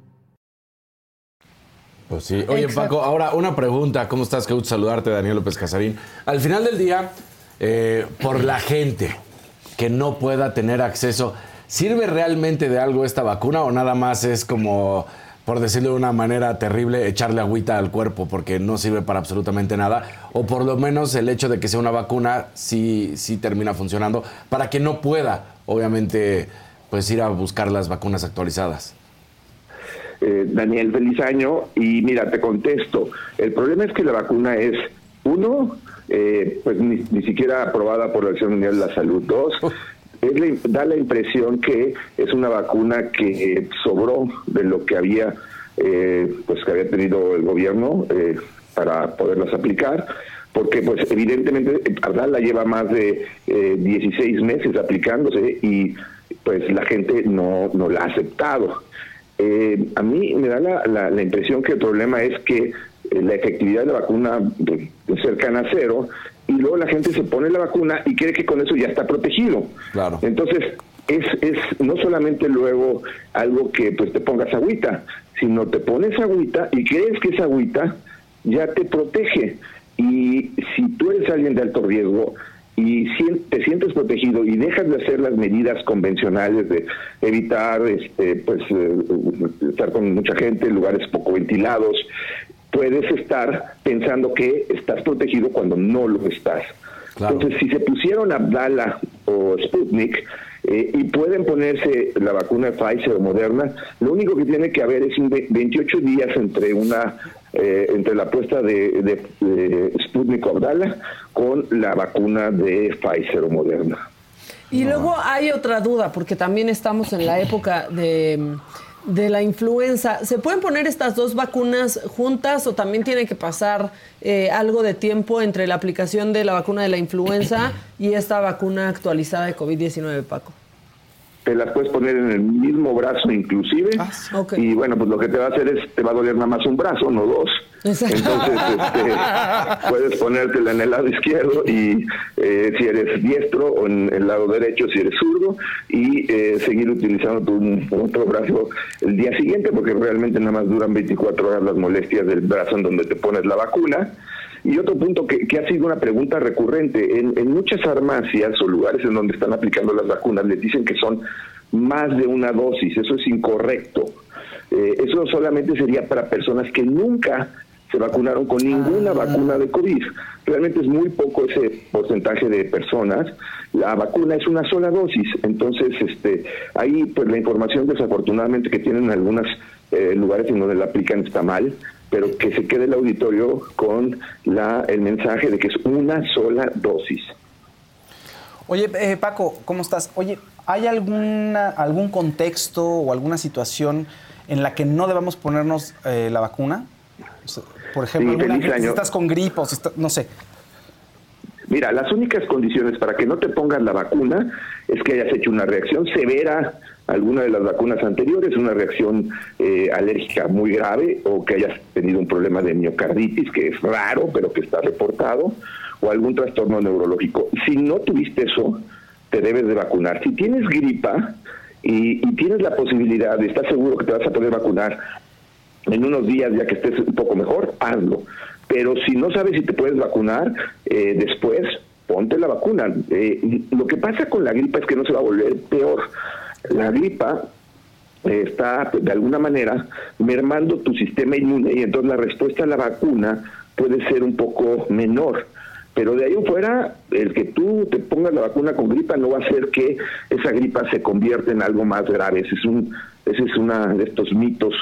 Pues sí. Oye, Paco, ahora una pregunta. ¿Cómo estás? Qué gusto saludarte, Daniel López Casarín. Al final del día, eh, por la gente que no pueda tener acceso, ¿sirve realmente de algo esta vacuna o nada más es como, por decirlo de una manera terrible, echarle agüita al cuerpo porque no sirve para absolutamente nada? O por lo menos el hecho de que sea una vacuna sí, sí termina funcionando para que no pueda, obviamente, pues ir a buscar las vacunas actualizadas. Eh, Daniel, feliz año. Y mira, te contesto. El problema es que la vacuna es, uno, eh, pues ni, siquiera aprobada por la Acción Mundial de la Salud. Dos, da la impresión que es una vacuna que sobró de lo que había, eh, pues que había tenido el gobierno para poderlas aplicar porque pues evidentemente Ardala lleva más de 16 meses aplicándose y pues la gente no, no la ha aceptado. Eh, a mí me da la, impresión que el problema es que eh, la efectividad de la vacuna es cercana a cero y luego la gente se pone la vacuna y cree que con eso ya está protegido. Claro. Entonces, es, es no solamente luego algo que pues te pongas agüita, sino te pones agüita y crees que esa agüita ya te protege. Y si tú eres alguien de alto riesgo, y te sientes protegido y dejas de hacer las medidas convencionales de evitar este pues eh, estar con mucha gente en lugares poco ventilados puedes estar pensando que estás protegido cuando no lo estás. Entonces si se pusieron Abdala o Sputnik eh, y pueden ponerse la vacuna Pfizer o Moderna, lo único que tiene que haber es un 28 días entre una eh, entre la apuesta de, de, Sputnik o Abdala con la vacuna de Pfizer o Moderna. Y luego hay otra duda, porque también estamos en la época de, de, la influenza. ¿Se pueden poner estas dos vacunas juntas o también tiene que pasar eh, algo de tiempo entre la aplicación de la vacuna de la influenza y esta vacuna actualizada de COVID-19, Paco? Te las puedes poner en el mismo brazo inclusive. Ah, y bueno pues lo que te va a hacer es te va a doler nada más un brazo no dos. Entonces este, *laughs* puedes ponértela en el lado izquierdo y eh, si eres diestro o en el lado derecho si eres zurdo y eh, seguir utilizando tu otro brazo el día siguiente porque realmente nada más duran 24 horas las molestias del brazo en donde te pones la vacuna y otro punto que, ha sido una pregunta recurrente, en, muchas farmacias o lugares en donde están aplicando las vacunas les dicen que son más de una dosis, eso es incorrecto. Eh, eso solamente sería para personas que nunca se vacunaron con ninguna ah. vacuna de COVID. Realmente es muy poco ese porcentaje de personas. La vacuna es una sola dosis, entonces este, ahí pues la información desafortunadamente que tienen algunos eh, lugares en donde la aplican está mal pero que se quede el auditorio con la, el mensaje de que es una sola dosis. Oye, eh, Paco, ¿cómo estás? Oye, ¿hay alguna, algún contexto o alguna situación en la que no debamos ponernos eh, la vacuna? Por ejemplo, si estás con gripe o si no sé. Mira, las únicas condiciones para que no te pongas la vacuna es que hayas hecho una reacción severa alguna de las vacunas anteriores, una reacción eh, alérgica muy grave o que hayas tenido un problema de miocarditis, que es raro, pero que está reportado, o algún trastorno neurológico. Si no tuviste eso, te debes de vacunar. Si tienes gripa y, tienes la posibilidad, de estás seguro que te vas a poder vacunar en unos días ya que estés un poco mejor, hazlo. Pero si no sabes si te puedes vacunar eh, después, ponte la vacuna. Eh, lo que pasa con la gripa es que no se va a volver peor la gripa está de alguna manera mermando tu sistema inmune y entonces la respuesta a la vacuna puede ser un poco menor. Pero de ahí en fuera, el que tú te pongas la vacuna con gripa no va a hacer que esa gripa se convierta en algo más grave. Ese es, un, ese es una de estos mitos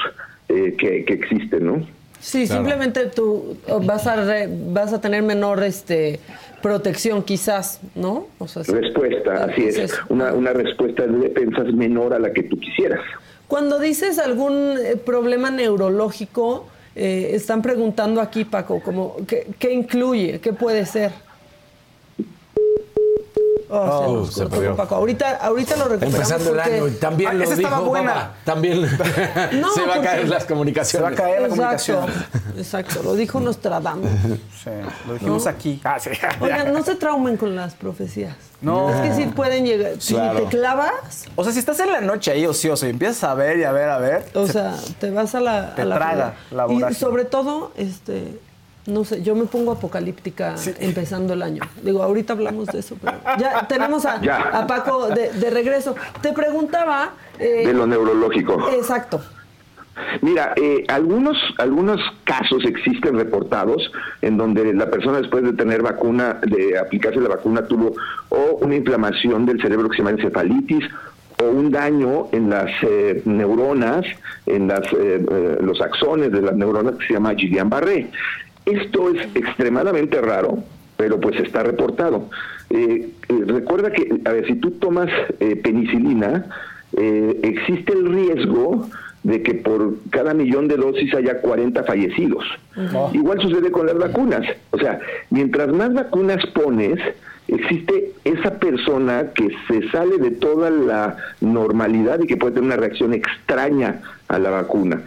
eh, que, que existen, ¿no? Sí, simplemente tú vas a vas a tener menor este protección quizás, ¿no? respuesta, así es. Una, una respuesta de defensas menor a la que tú quisieras. Cuando dices algún eh, problema neurológico, eh, están preguntando aquí, Paco, como, ¿qué, ¿qué incluye? ¿Qué puede ser? Oh, se Oh, nos se cortó perdió. Paco. Ahorita, ahorita lo recuperamos. Empezando el año, y también Ah, lo dijo buena. También *laughs* No, se va a caer las Se comunicaciones. va a caer la Exacto, comunicación. exacto, lo dijo Nostradamus. Sí, lo dijimos ¿No? aquí. Ah, sí. *laughs* Oigan, no se traumen con las profecías. No. Es que sí pueden llegar. Claro. Si te clavas, O sea, si estás en la noche ahí ocioso y empiezas a ver y a ver, a ver. o se- sea, te vas a la. te a la traga la Y sobre todo, este. No sé, yo me pongo apocalíptica empezando el año. Digo, ahorita hablamos de eso, pero ya tenemos a, Ya. a Paco de, de regreso. Te preguntaba. eh, de lo neurológico. Exacto. Mira, eh, algunos, algunos casos existen reportados en donde la persona después de tener vacuna, de aplicarse la vacuna, tuvo o una inflamación del cerebro que se llama encefalitis o un daño en las eh, neuronas, en las, eh, eh, los axones de las neuronas que se llama Guillain-Barré. Esto es extremadamente raro, pero pues está reportado. Eh, eh, recuerda que, a ver, si tú tomas eh, penicilina, existe el riesgo de que por cada millón de dosis haya 40 fallecidos. Igual sucede con las vacunas. O sea, mientras más vacunas pones, existe esa persona que se sale de toda la normalidad y que puede tener una reacción extraña a la vacuna.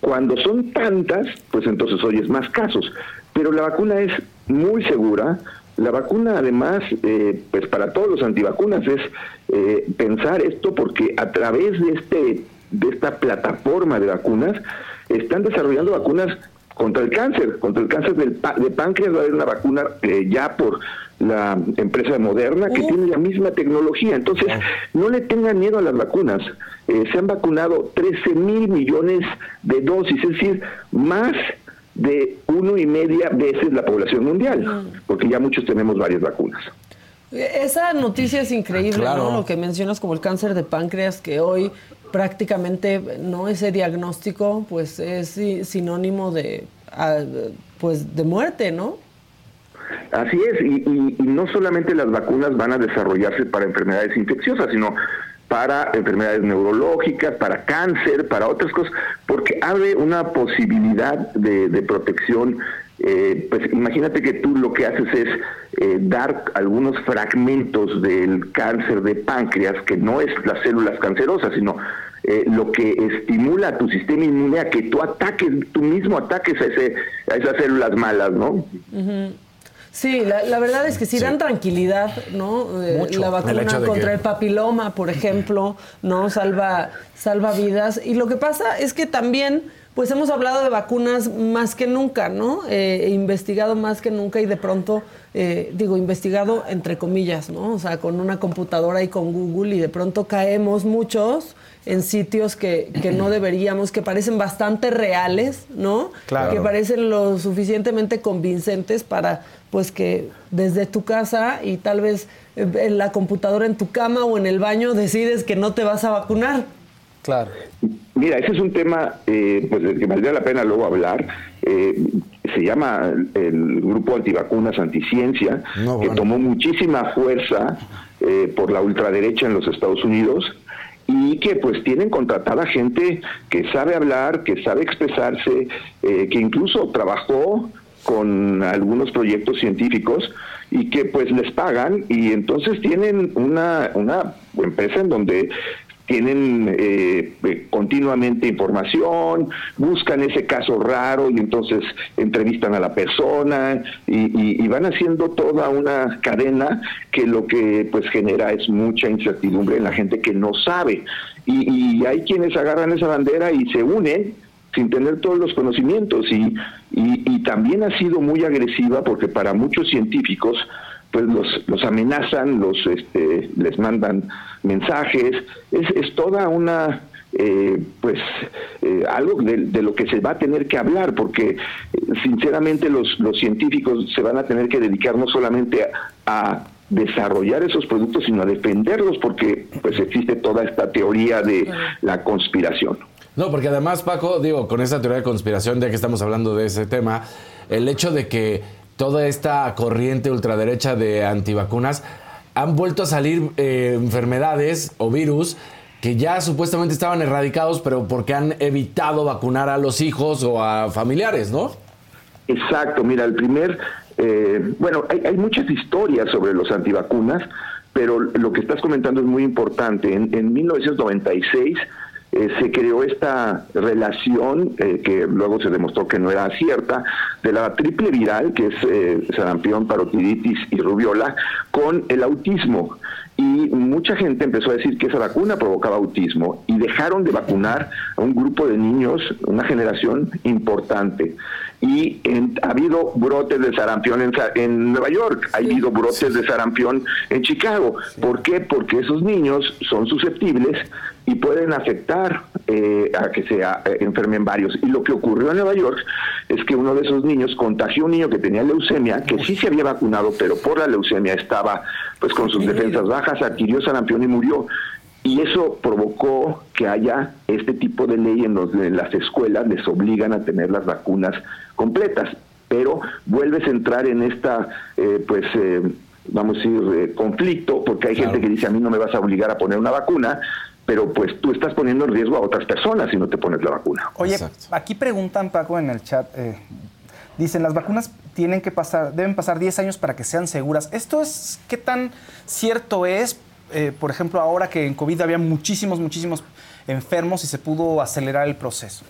Cuando son tantas, pues entonces oyes más casos. Pero la vacuna es muy segura. La vacuna, además, eh, pues para todos los antivacunas es eh, pensar esto porque a través de este de esta plataforma de vacunas están desarrollando vacunas contra el cáncer, contra el cáncer del de páncreas va a haber una vacuna eh, ya por la empresa Moderna que tiene la misma tecnología. Entonces, no le tengan miedo a las vacunas. Eh, se han vacunado 13 mil millones de dosis, es decir, más de uno y media veces la población mundial, porque ya muchos tenemos varias vacunas. Esa noticia es increíble, Claro. ¿no? Lo que mencionas como el cáncer de páncreas, que hoy prácticamente no ese diagnóstico, pues es si- sinónimo de, ah, pues de muerte, ¿no? Así es, y, y- y no solamente las vacunas van a desarrollarse para enfermedades infecciosas, sino para enfermedades neurológicas, para cáncer, para otras cosas, porque abre una posibilidad de, protección. eh, pues imagínate que tú lo que haces es eh, dar algunos fragmentos del cáncer de páncreas, que no es las células cancerosas, sino eh, lo que estimula a tu sistema inmune a que tú ataques, tú mismo ataques a, ese, a esas células malas, ¿no? Sí, la, la verdad es que sí, dan tranquilidad, ¿no? Eh, Mucho. La vacuna contra que- el papiloma, por ejemplo, ¿no? Salva, salva vidas. Y lo que pasa es que también, pues hemos hablado de vacunas más que nunca, ¿no? Eh, investigado más que nunca y de pronto, eh, digo, investigado entre comillas, ¿no? O sea, con una computadora y con Google y de pronto caemos muchos en sitios que, que no deberíamos, que parecen bastante reales, ¿no? Claro. Que parecen lo suficientemente convincentes para pues que desde tu casa y tal vez en la computadora en tu cama o en el baño decides que no te vas a vacunar. Claro. Mira, ese es un tema eh, pues del que valdría la pena luego hablar. Eh, se llama el Grupo Antivacunas Anticiencia, No, que bueno. tomó muchísima fuerza eh, por la ultraderecha en los Estados Unidos y que pues tienen contratada gente que sabe hablar, que sabe expresarse, eh, que incluso trabajó con algunos proyectos científicos y que pues les pagan y entonces tienen una, una empresa en donde tienen eh, eh, continuamente información, buscan ese caso raro y entonces entrevistan a la persona y, van haciendo toda una cadena que lo que pues genera es mucha incertidumbre en la gente que no sabe. Y, y hay quienes agarran esa bandera y se unen sin tener todos los conocimientos y- y también ha sido muy agresiva porque para muchos científicos pues los, los amenazan, los este, les mandan mensajes, es, es toda una eh, pues eh, algo de, lo que se va a tener que hablar porque eh, sinceramente los, los científicos se van a tener que dedicar no solamente a, a desarrollar esos productos sino a defenderlos porque pues existe toda esta teoría de la conspiración. No, porque además, Paco, digo, con esta teoría de conspiración, ya que estamos hablando de ese tema, el hecho de que toda esta corriente ultraderecha de antivacunas han vuelto a salir eh, enfermedades o virus que ya supuestamente estaban erradicados, pero porque han evitado vacunar a los hijos o a familiares, ¿no? Exacto, mira, el primer, eh, bueno, hay, hay, muchas historias sobre los antivacunas, pero lo que estás comentando es muy importante. En, en 1996 eh, se creó esta relación eh, que luego se demostró que no era cierta de la triple viral, que es eh, sarampión, parotiditis y rubiola, con el autismo. Y mucha gente empezó a decir que esa vacuna provocaba autismo y dejaron de vacunar a un grupo de niños, una generación importante y ha habido brotes de sarampión en, en Nueva York, ha habido brotes de sarampión en Chicago. ¿Por qué? Porque esos niños son susceptibles y pueden afectar eh, a que se eh, enfermen varios. Y lo que ocurrió en Nueva York es que uno de esos niños contagió a un niño que tenía leucemia, que sí se había vacunado, pero por la leucemia estaba pues con sus defensas bajas, adquirió sarampión y murió. Y eso provocó que haya este tipo de ley en donde las escuelas les obligan a tener las vacunas completas. Pero vuelves a entrar en esta, eh, pues, eh, vamos a decir, eh, conflicto, porque hay gente que dice, a mí no me vas a obligar a poner una vacuna, pero pues tú estás poniendo en riesgo a otras personas si no te pones la vacuna. Oye, aquí preguntan, Paco, en el chat, dicen, las vacunas tienen que pasar, deben pasar 10 años para que sean seguras. ¿Esto es, qué tan cierto es? Eh, por ejemplo, ahora que en COVID había muchísimos, muchísimos enfermos y se pudo acelerar el proceso.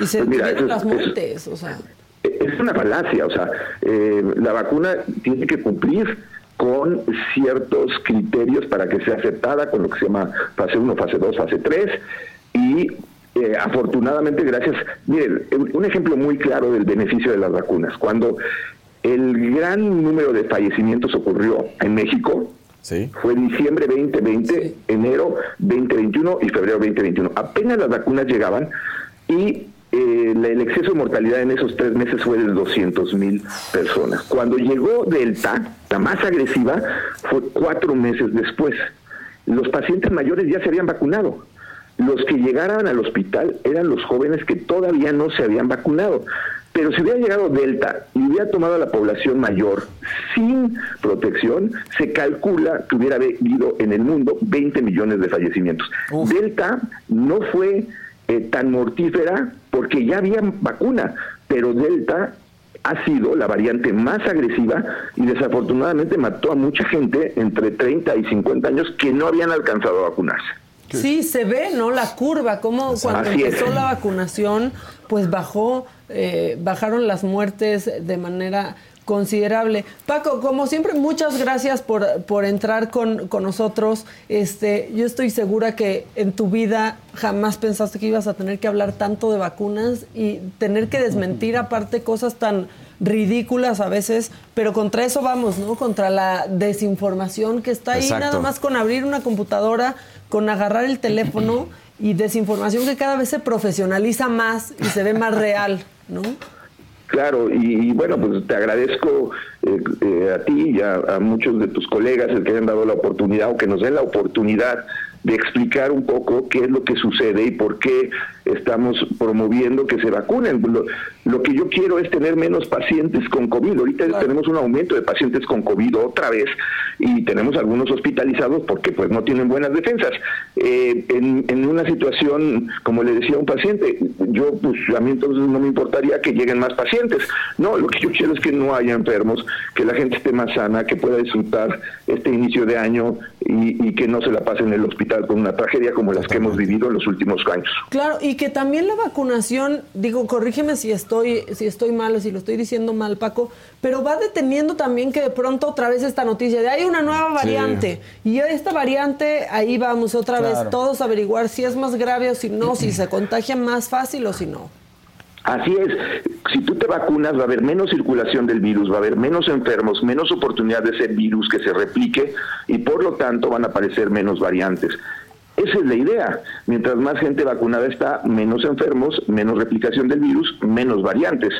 Y se pues las muertes, o sea. Es una falacia, o sea, eh, la vacuna tiene que cumplir con ciertos criterios para que sea aceptada, con lo que se llama fase 1, fase 2, fase 3, y eh, afortunadamente, gracias. Miren, un ejemplo muy claro del beneficio de las vacunas. Cuando el gran número de fallecimientos ocurrió en México, fue diciembre 2020, enero 2021 y febrero 2021. Apenas las vacunas llegaban y eh, el exceso de mortalidad en esos tres meses fue de 200 mil personas. Cuando llegó Delta, la más agresiva, fue cuatro meses después. Los pacientes mayores ya se habían vacunado. Los que llegaran al hospital eran los jóvenes que todavía no se habían vacunado. Pero si hubiera llegado Delta y hubiera tomado a la población mayor sin protección, se calcula que hubiera habido en el mundo 20 millones de fallecimientos. Delta no fue eh, tan mortífera porque ya había vacuna, pero Delta ha sido la variante más agresiva y desafortunadamente mató a mucha gente entre 30 y 50 años que no habían alcanzado a vacunarse. Sí, se ve, ¿no? La curva, como cuando empezó la vacunación, pues bajó, eh, bajaron las muertes de manera considerable. Paco, como siempre, muchas gracias por, por entrar con, con, nosotros. Este, yo estoy segura que en tu vida jamás pensaste que ibas a tener que hablar tanto de vacunas y tener que desmentir aparte cosas tan ridículas a veces, pero contra eso vamos, ¿no? Contra la desinformación que está ahí, nada más con abrir una computadora, con agarrar el teléfono y desinformación que cada vez se profesionaliza más y se ve más real, ¿no? Claro, y, bueno, pues te agradezco eh, eh, a ti y a, a, muchos de tus colegas el que hayan dado la oportunidad o que nos den la oportunidad de explicar un poco qué es lo que sucede y por qué estamos promoviendo que se vacunen. Lo, que yo quiero es tener menos pacientes con COVID. Ahorita tenemos un aumento de pacientes con COVID otra vez y tenemos algunos hospitalizados porque pues no tienen buenas defensas. Eh, en, en, una situación, como le decía a un paciente, yo pues a mí entonces no me importaría que lleguen más pacientes. No, lo que yo quiero es que no haya enfermos, que la gente esté más sana, que pueda disfrutar este inicio de año y, y que no se la pase en el hospital con una tragedia como las que hemos vivido en los últimos años. Claro, y que también la vacunación, digo, corrígeme si estoy, si estoy mal o si lo estoy diciendo mal, Paco, pero va deteniendo también que de pronto otra vez esta noticia de hay una nueva variante y esta variante ahí vamos otra vez todos a averiguar si es más grave o si no, si se contagia más fácil o si no. Así es, si tú te vacunas va a haber menos circulación del virus, va a haber menos enfermos, menos oportunidad de ese virus que se replique y por lo tanto van a aparecer menos variantes. Esa es la idea. Mientras más gente vacunada está, menos enfermos, menos replicación del virus, menos variantes.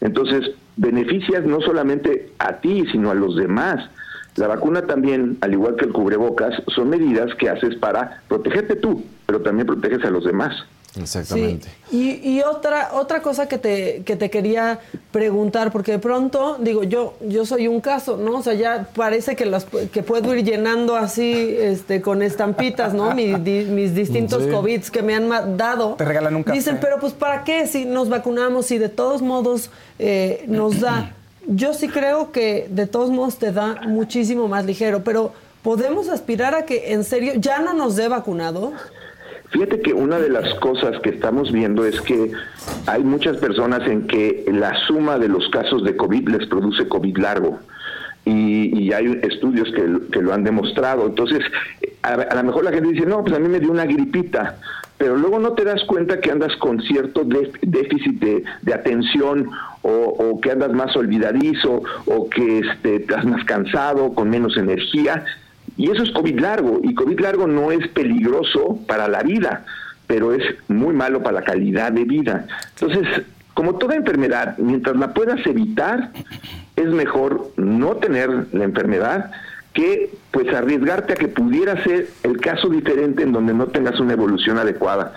Entonces, beneficias no solamente a ti, sino a los demás. La vacuna también, al igual que el cubrebocas, son medidas que haces para protegerte tú, pero también proteges a los demás. Exactamente. Sí. Y, y otra, otra cosa que te, que te quería preguntar, porque de pronto, digo, yo, yo soy un caso, ¿no? O sea, ya parece que las que puedo ir llenando así, este, con estampitas, ¿no? Mis, di- mis distintos Sí. COVIDs que me han dado. Te regalan un café. Dicen, pero pues ¿para qué si nos vacunamos si de todos modos eh, nos da? Yo sí creo que de todos modos te da muchísimo más ligero, pero ¿podemos aspirar a que en serio ya no nos dé vacunados? Fíjate que una de las cosas que estamos viendo es que hay muchas personas en que la suma de los casos de COVID les produce COVID largo. Y, hay estudios que, lo han demostrado. Entonces, a, lo mejor la gente dice, no, pues a mí me dio una gripita, pero luego no te das cuenta que andas con cierto déficit de, de atención o, o que andas más olvidadizo o que este, estás más cansado, con menos energía. Y eso es COVID largo, y COVID largo no es peligroso para la vida, pero es muy malo para la calidad de vida. Entonces, como toda enfermedad, mientras la puedas evitar, es mejor no tener la enfermedad que pues arriesgarte a que pudiera ser el caso diferente en donde no tengas una evolución adecuada.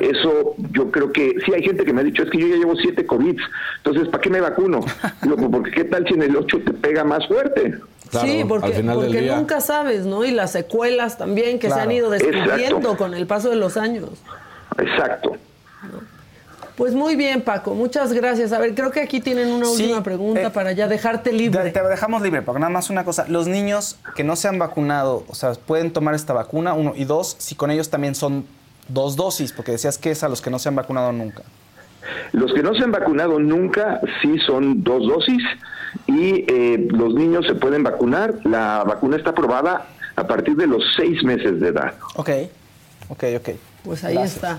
Eso yo creo que sí hay gente que me ha dicho, es que yo ya llevo siete COVID, entonces ¿para qué me vacuno? *laughs* Digo, "Pues, porque qué tal si en el 8 te pega más fuerte. Sí, porque, al final del porque día. nunca sabes, ¿no? Y las secuelas también que se han ido descubriendo Exacto. con el paso de los años. Exacto. Pues muy bien, Paco, muchas gracias. A ver, creo que aquí tienen una Sí, última pregunta eh, para ya dejarte libre. Te, te dejamos libre, porque nada más una cosa. Los niños que no se han vacunado, o sea, pueden tomar esta vacuna, uno. Y dos, si con ellos también son dos dosis, porque decías que es a los que no se han vacunado nunca. Los que no se han vacunado nunca sí son dos dosis y eh, los niños se pueden vacunar. La vacuna está aprobada a partir de los seis meses de edad. Ok, ok, ok. Pues ahí Gracias. está.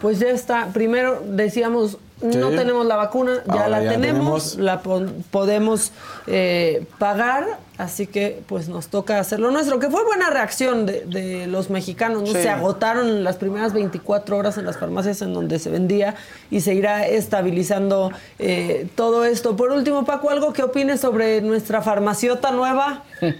Pues ya está. Primero decíamos, no tenemos la vacuna, ya Ahora la ya tenemos, tenemos. la pon- podemos eh, pagar, así que pues nos toca hacer lo nuestro, que fue buena reacción de, de los mexicanos, ¿no? Sí. Se agotaron las primeras 24 horas en las farmacias en donde se vendía y se irá estabilizando eh, todo esto. Por último, Paco, ¿algo que opines sobre nuestra farmaciota nueva? *laughs*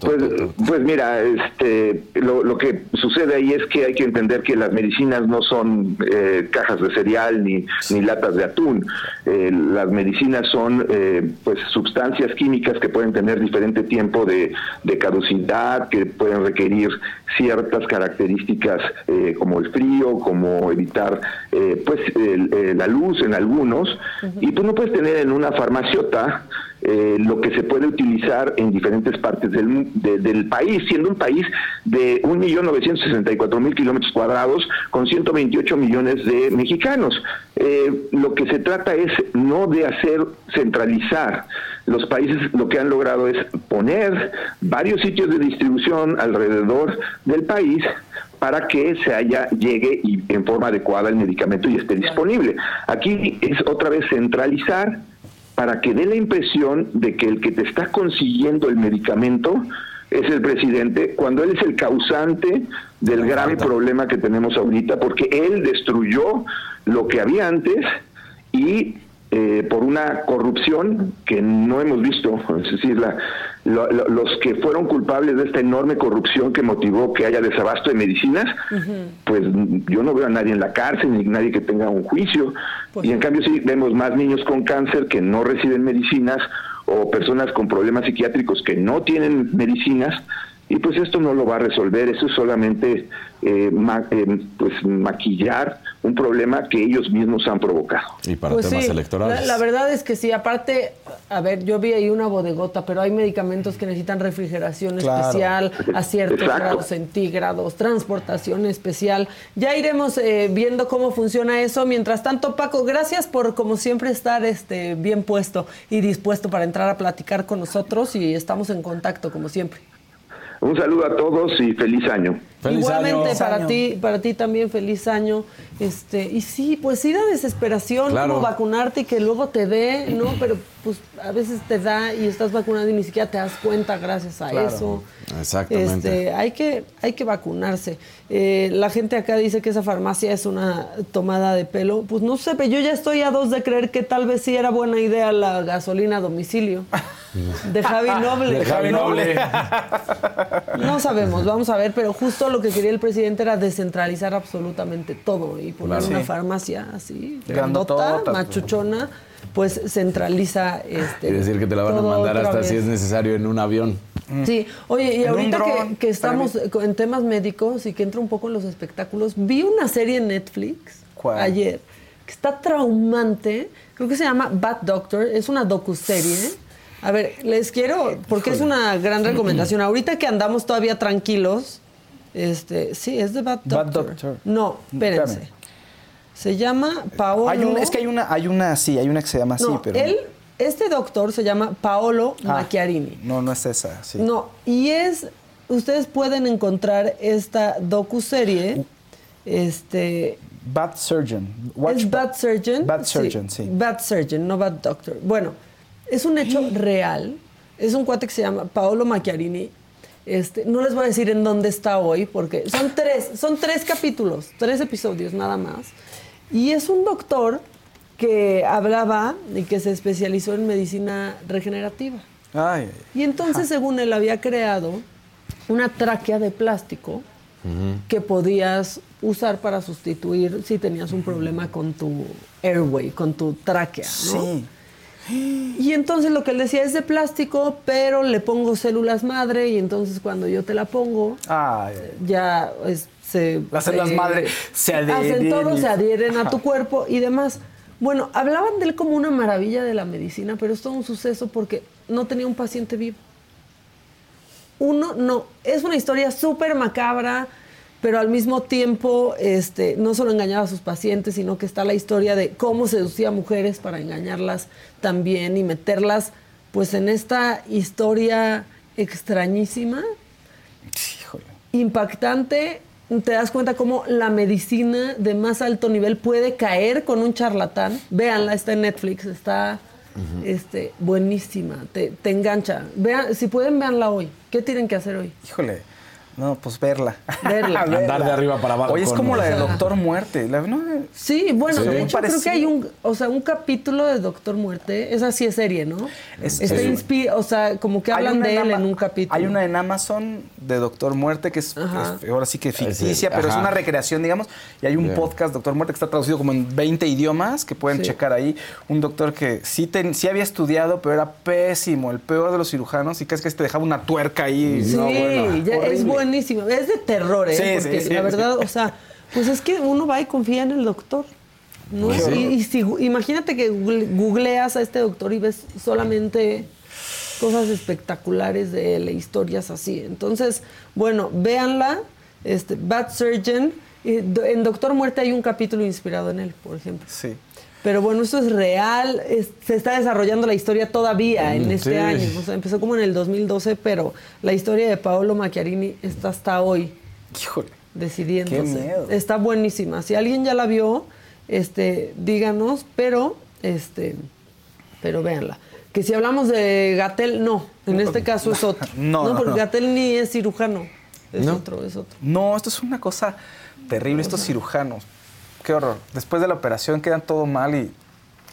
Pues, pues mira, este, lo, lo que sucede ahí es que hay que entender que las medicinas no son eh, cajas de cereal ni, ni latas de atún. Eh, las medicinas son eh, pues sustancias químicas que pueden tener diferente tiempo de, de caducidad, que pueden requerir ciertas características eh, como el frío, como evitar eh, pues el- eh, la luz en algunos. Y tú no puedes tener en una farmaciota eh, lo que se puede utilizar en diferentes partes del, del país, siendo un país de 1.964.000 kilómetros cuadrados con 128 millones de mexicanos. Eh, lo que se trata es no de hacer centralizar. Los países lo que han logrado es poner varios sitios de distribución alrededor del país para que se haya llegue y en forma adecuada el medicamento y esté disponible. Aquí es otra vez centralizar para que dé la impresión de que el que te está consiguiendo el medicamento es el presidente, cuando él es el causante del grave problema que tenemos ahorita, porque él destruyó lo que había antes y eh, por una corrupción que no hemos visto, es decir, la- lo- lo- los que fueron culpables de esta enorme corrupción que motivó que haya desabasto de medicinas, pues yo no veo a nadie en la cárcel ni nadie que tenga un juicio. Pues y en cambio sí vemos más niños con cáncer que no reciben medicinas o personas con problemas psiquiátricos que no tienen medicinas. Y pues esto no lo va a resolver, eso es solamente eh, ma- eh, pues maquillar un problema que ellos mismos han provocado. Y para Pues temas sí, electorales. La, la verdad es que sí, aparte, a ver, yo vi ahí una bodegota, pero hay medicamentos que necesitan refrigeración Claro. especial a ciertos Exacto. grados centígrados, transportación especial. Ya iremos eh, viendo cómo funciona eso. Mientras tanto, Paco, gracias por, como siempre, estar este, bien puesto y dispuesto para entrar a platicar con nosotros y estamos en contacto, como siempre. Un saludo a todos y feliz año. Feliz Igualmente año. para año. ti, para ti también feliz año. Este, y sí, pues sí da desesperación Claro. como vacunarte y que luego te dé, ¿no? *clears throat* Pero pues a veces te da y estás vacunado y ni siquiera te das cuenta gracias a Claro. eso. Exactamente. Este, hay, que, hay que vacunarse. Eh, la gente acá dice que esa farmacia es una tomada de pelo. Pues no sé, pero yo ya estoy a dos de creer que tal vez sí era buena idea la gasolina a domicilio. De Javi *laughs* Noble. De Javi Noble. No sabemos, vamos a ver, pero justo lo que quería el presidente era descentralizar absolutamente todo y poner Claro. una Sí. farmacia así, grandota, pues. machuchona, pues centraliza este. Y decir que te la van a mandar hasta vez. si es necesario en un avión. Sí, oye, y ahorita que, estamos en temas médicos y que entra un poco en los espectáculos, vi una serie en Netflix ¿Cuál? ayer que está traumante, creo que se llama Bad Doctor, es una docuserie. A ver, les quiero, porque es una gran recomendación. Ahorita que andamos todavía tranquilos, este, sí, es de Bad Doctor. Bad Doctor. No, espérense. Se llama Paolo. Hay un- es que hay una, hay una, sí, hay una que se llama así, no, pero. él, este doctor se llama Paolo Ah, Macchiarini. No, no es esa, sí. No, y es, ustedes pueden encontrar esta docuserie, este, Bad Surgeon. Watch es Bad Surgeon. Bad Surgeon, sí. Bad Surgeon, no Bad Doctor. Bueno, es un hecho *gasps* real. Es un cuate que se llama Paolo Macchiarini. Este, no les voy a decir en dónde está hoy, porque son tres, son tres capítulos, tres episodios nada más. Y es un doctor que hablaba y que se especializó en medicina regenerativa. Ay, Y entonces, según él, había creado una tráquea de plástico que podías usar para sustituir si tenías un problema con tu airway, con tu tráquea, ¿no? sí. Y entonces lo que él decía es de plástico, pero le pongo células madre y entonces cuando yo te la pongo, Ay, ya es- se... Las células se- madre se adhieren Hacen todo, se adhieren a tu cuerpo y demás. Bueno, hablaban de él como una maravilla de la medicina, pero es todo un suceso porque no tenía un paciente vivo. Uno, no. Es una historia súper macabra, pero al mismo tiempo este, no solo engañaba a sus pacientes, sino que está la historia de cómo seducía a mujeres para engañarlas también y meterlas pues en esta historia extrañísima híjole. impactante. Te das cuenta cómo la medicina de más alto nivel puede caer con un charlatán. Véanla, está en Netflix, está este, buenísima, te, te engancha. Vean, si pueden, véanla hoy. ¿Qué tienen que hacer hoy? Híjole. No, pues verla. Verla. *laughs* Andar de arriba para abajo Oye, es como la de. Doctor Muerte. La- no, Sí, bueno, Sí. de hecho creo que hay un, o sea, un capítulo de Doctor Muerte, esa sí es serie, ¿no? Es- Está inspi- o sea, como que hablan de él en un capítulo. Hay una en Amazon de Doctor Muerte que es, ahora sí que ficticia, pero es una recreación, digamos. Y hay un Bien. podcast, Doctor Muerte, que está traducido como en 20 idiomas, que pueden Sí. checar ahí. Un doctor que sí, ten- sí había estudiado, pero era pésimo, el peor de los cirujanos, y casi que te dejaba una tuerca ahí. Sí, No, bueno, ya es horrible. Es de terror, ¿eh? Sí, Porque sí, la sí. verdad, o sea, pues es que uno va y confía en el doctor. ¿no? Pues. Y, y si, imagínate que google- googleas a este doctor y ves solamente cosas espectaculares de él, e historias así. Entonces, bueno, véanla, este, Bad Surgeon. En Doctor Muerte hay un capítulo inspirado en él, por ejemplo. Sí. Pero bueno, esto es real, es- se está desarrollando la historia todavía en Mm, este sí. año. O sea, empezó como en el 2012, pero la historia de Paolo Macchiarini está hasta hoy Híjole. decidiéndose. Qué miedo. Está buenísima. Si alguien ya la vio, este, díganos, pero, este, pero véanla. Que si hablamos de Gatel, no. En este caso es otro. *laughs* No, no, porque no. Gatel ni es cirujano. Es ¿No? otro, es otro. No, esto es una cosa terrible, estos cirujanos. Qué horror. Después de la operación quedan todo mal y,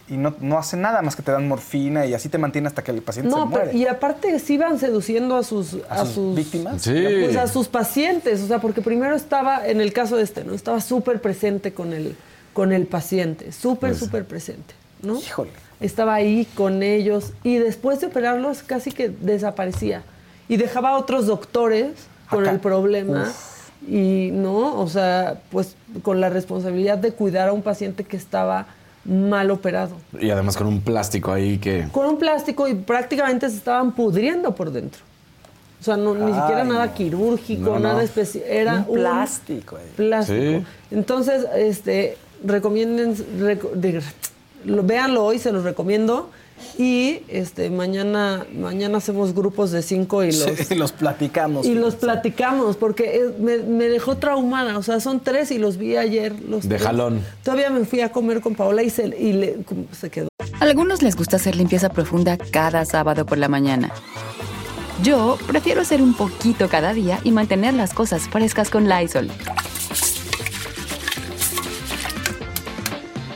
y no, no hacen nada más que te dan morfina y así te mantiene hasta que el paciente se No, muere. pero, y aparte sí van seduciendo a sus, ¿A sus víctimas? Sí. Pues a sus pacientes, o sea, porque primero estaba, en el caso de este, ¿no? Estaba súper presente con el, con el paciente, súper, súper presente, ¿no? Híjole. Estaba ahí con ellos y después de operarlos casi que desaparecía y dejaba a otros doctores con Acá. el problema y no, o sea, pues con la responsabilidad de cuidar a un paciente que estaba mal operado. Y además con un plástico ahí que... Con un plástico y prácticamente se estaban pudriendo por dentro. O sea, no, ni siquiera nada no. quirúrgico, No, no. nada especial. Era Un plástico, eh. Plástico. Sí. Entonces, este, recomienden, reco- de- lo- véanlo hoy, se los recomiendo. Y este, mañana, mañana hacemos grupos de cinco y los, *laughs* Sí, los platicamos. y los platicamos, porque me, me dejó traumada. O sea, son tres y los vi ayer. Los De tres. jalón. Todavía me fui a comer con Paola y se, y le- se quedó. Algunos les gusta hacer limpieza profunda cada sábado por la mañana. Yo prefiero hacer un poquito cada día y mantener las cosas frescas con Lysol.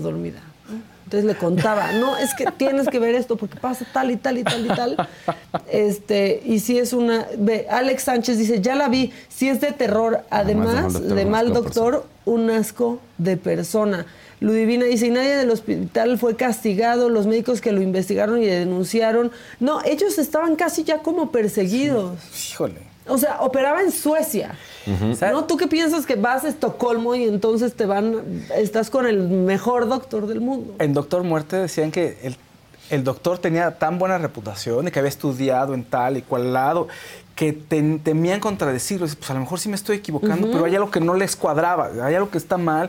Dormida. Entonces le contaba, no, es que tienes que ver esto porque pasa tal y tal y tal y tal. Este, y si es una. Ve, Alex Sánchez dice, ya la vi, si es de terror, además Además de mal doctor, un asco de doctor, un asco de persona. Ludivina dice, y nadie del hospital fue castigado, los médicos que lo investigaron y denunciaron. No, ellos estaban casi ya como perseguidos. Híjole. O sea, operaba en Suecia. ¿No? ¿Tú qué piensas que vas a Estocolmo y entonces te van, estás con el mejor doctor del mundo? En Doctor Muerte decían que el, el doctor tenía tan buena reputación y que había estudiado en tal y cual lado que tem- temían contradecirlo. Pues a lo mejor sí me estoy equivocando, pero hay algo que no les cuadraba, hay algo que está mal.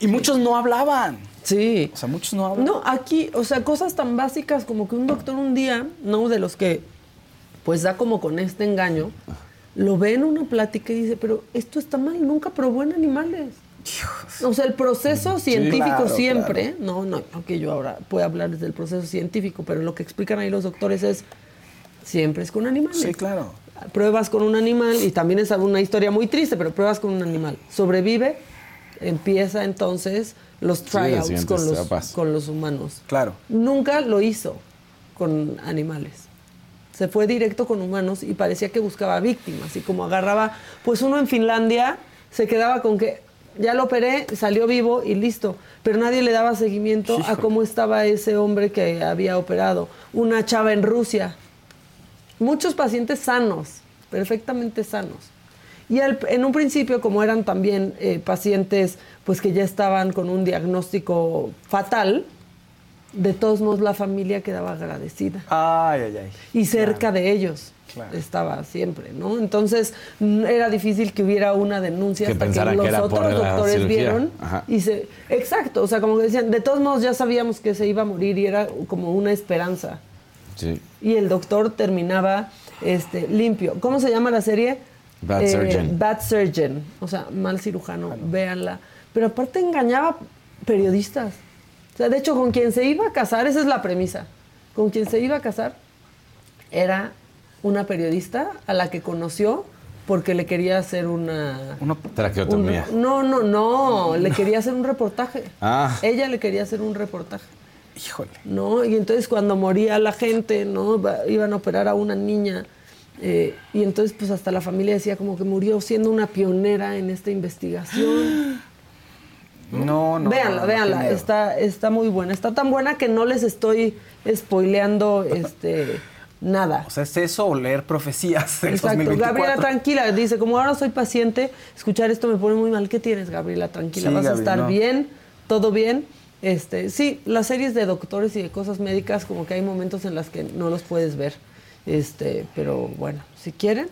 Y muchos no hablaban. Sí. O sea, muchos no hablan. No, aquí, o sea, cosas tan básicas como que un doctor un día, no de los que pues da como con este engaño, lo ve en una plática y dice, pero esto está mal, nunca probó en animales. O sea, el proceso científico claro, siempre, no, no, no que yo ahora pueda hablar desde el proceso científico, pero lo que explican ahí los doctores es, siempre es con animales. Sí, claro. Pruebas con un animal, y también es una historia muy triste, pero pruebas con un animal. Sobrevive, empieza entonces los tryouts con, los, con los humanos. Claro. Nunca lo hizo con animales. Se fue directo con humanos y parecía que buscaba víctimas. Y como agarraba, pues uno en Finlandia se quedaba con que ya lo operé, salió vivo y listo. Pero nadie le daba seguimiento a cómo estaba ese hombre que había operado. Una chava en Rusia. Muchos pacientes sanos, perfectamente sanos. Y al- en un principio, como eran también eh, pacientes pues que ya estaban con un diagnóstico fatal, de todos modos la familia quedaba agradecida. Ay, ay, ay. Y cerca de ellos Claro. estaba siempre, ¿no? Entonces mm, era difícil que hubiera una denuncia Que hasta que los que otros doctores vieron Ajá. y se exacto, o sea, como que decían, de todos modos ya sabíamos que se iba a morir y era como una esperanza. Sí. Y el doctor terminaba este limpio. ¿Cómo se llama la serie? Eh, Bad Surgeon. Bad Surgeon, o sea, mal cirujano, véanla. Pero aparte engañaba periodistas. O sea, de hecho, con quien se iba a casar, esa es la premisa. Con quien se iba a casar era una periodista a la que conoció porque le quería hacer una... Uno, Traqueotomía. un- no, no, no, le quería hacer un reportaje. Ah. Ella le quería hacer un reportaje. híjole. ¿no? Y entonces cuando moría la gente, ¿no? Iban a operar a una niña. eh, y entonces pues hasta la familia decía como que murió siendo una pionera en esta investigación. *gasps* *gasps* No, no. véanla, no, véanla, está, está muy buena. Está tan buena que no les estoy spoileando este, nada. O sea, es eso o leer profecías del Exacto. 2024. Gabriela, tranquila, dice, como ahora soy paciente, escuchar esto me pone muy mal. ¿Qué tienes, Gabriela? Tranquila, Sí, vas a estar no. bien, todo bien. Este, sí, las series de doctores y de cosas médicas, como que hay momentos en las que no los puedes ver. Este, pero bueno, si quieren,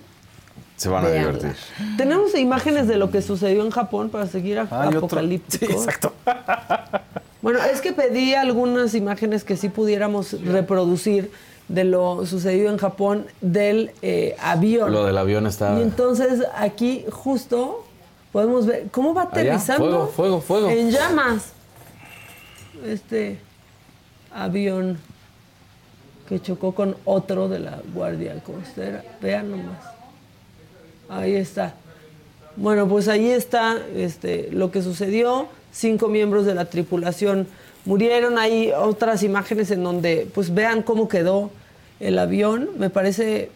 Se van a divertir. Tenemos imágenes de lo que sucedió en Japón para seguir a- otro. apocalíptico. Sí, exacto. *laughs* Bueno, es que pedí algunas imágenes que sí pudiéramos reproducir de lo sucedido en Japón del eh, avión. Lo del avión está. Y entonces aquí justo podemos ver cómo va Allá, aterrizando. fuego, fuego, fuego. En llamas. Este avión que chocó con otro de la Guardia Costera. Vean nomás. Ahí está. Bueno, pues ahí está este, lo que sucedió. Cinco miembros de la tripulación murieron. Hay otras imágenes en donde, pues vean cómo quedó el avión. Me parece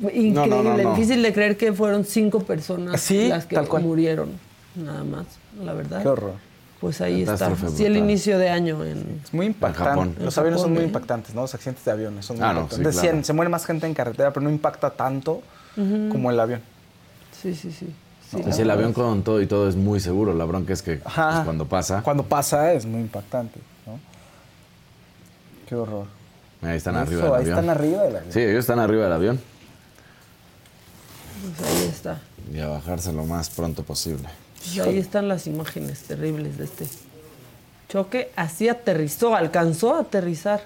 increíble, no, no. difícil de creer que fueron cinco personas Sí, las que tal cual. murieron. nada más, la verdad. Qué horror. Pues ahí está. Catástrofe Sí, el brutal. inicio de año en... Es muy impactante. Japón. Los En aviones son muy ¿eh? impactantes, ¿no? Los accidentes de aviones son muy Ah, no, impactantes. sí, claro. se muere más gente en carretera, pero no impacta tanto como el avión. Sí, sí, sí. sí, sí, el avión con todo y todo es muy seguro. La bronca es que pues, cuando pasa, Cuando pasa es muy impactante, ¿no? Qué horror. ahí están Eso, arriba del ahí avión. están arriba del avión. Sí, ellos están arriba del avión. Pues ahí está. Y a bajarse lo más pronto posible. Pues ahí están las imágenes terribles de este choque. Así aterrizó, alcanzó a aterrizar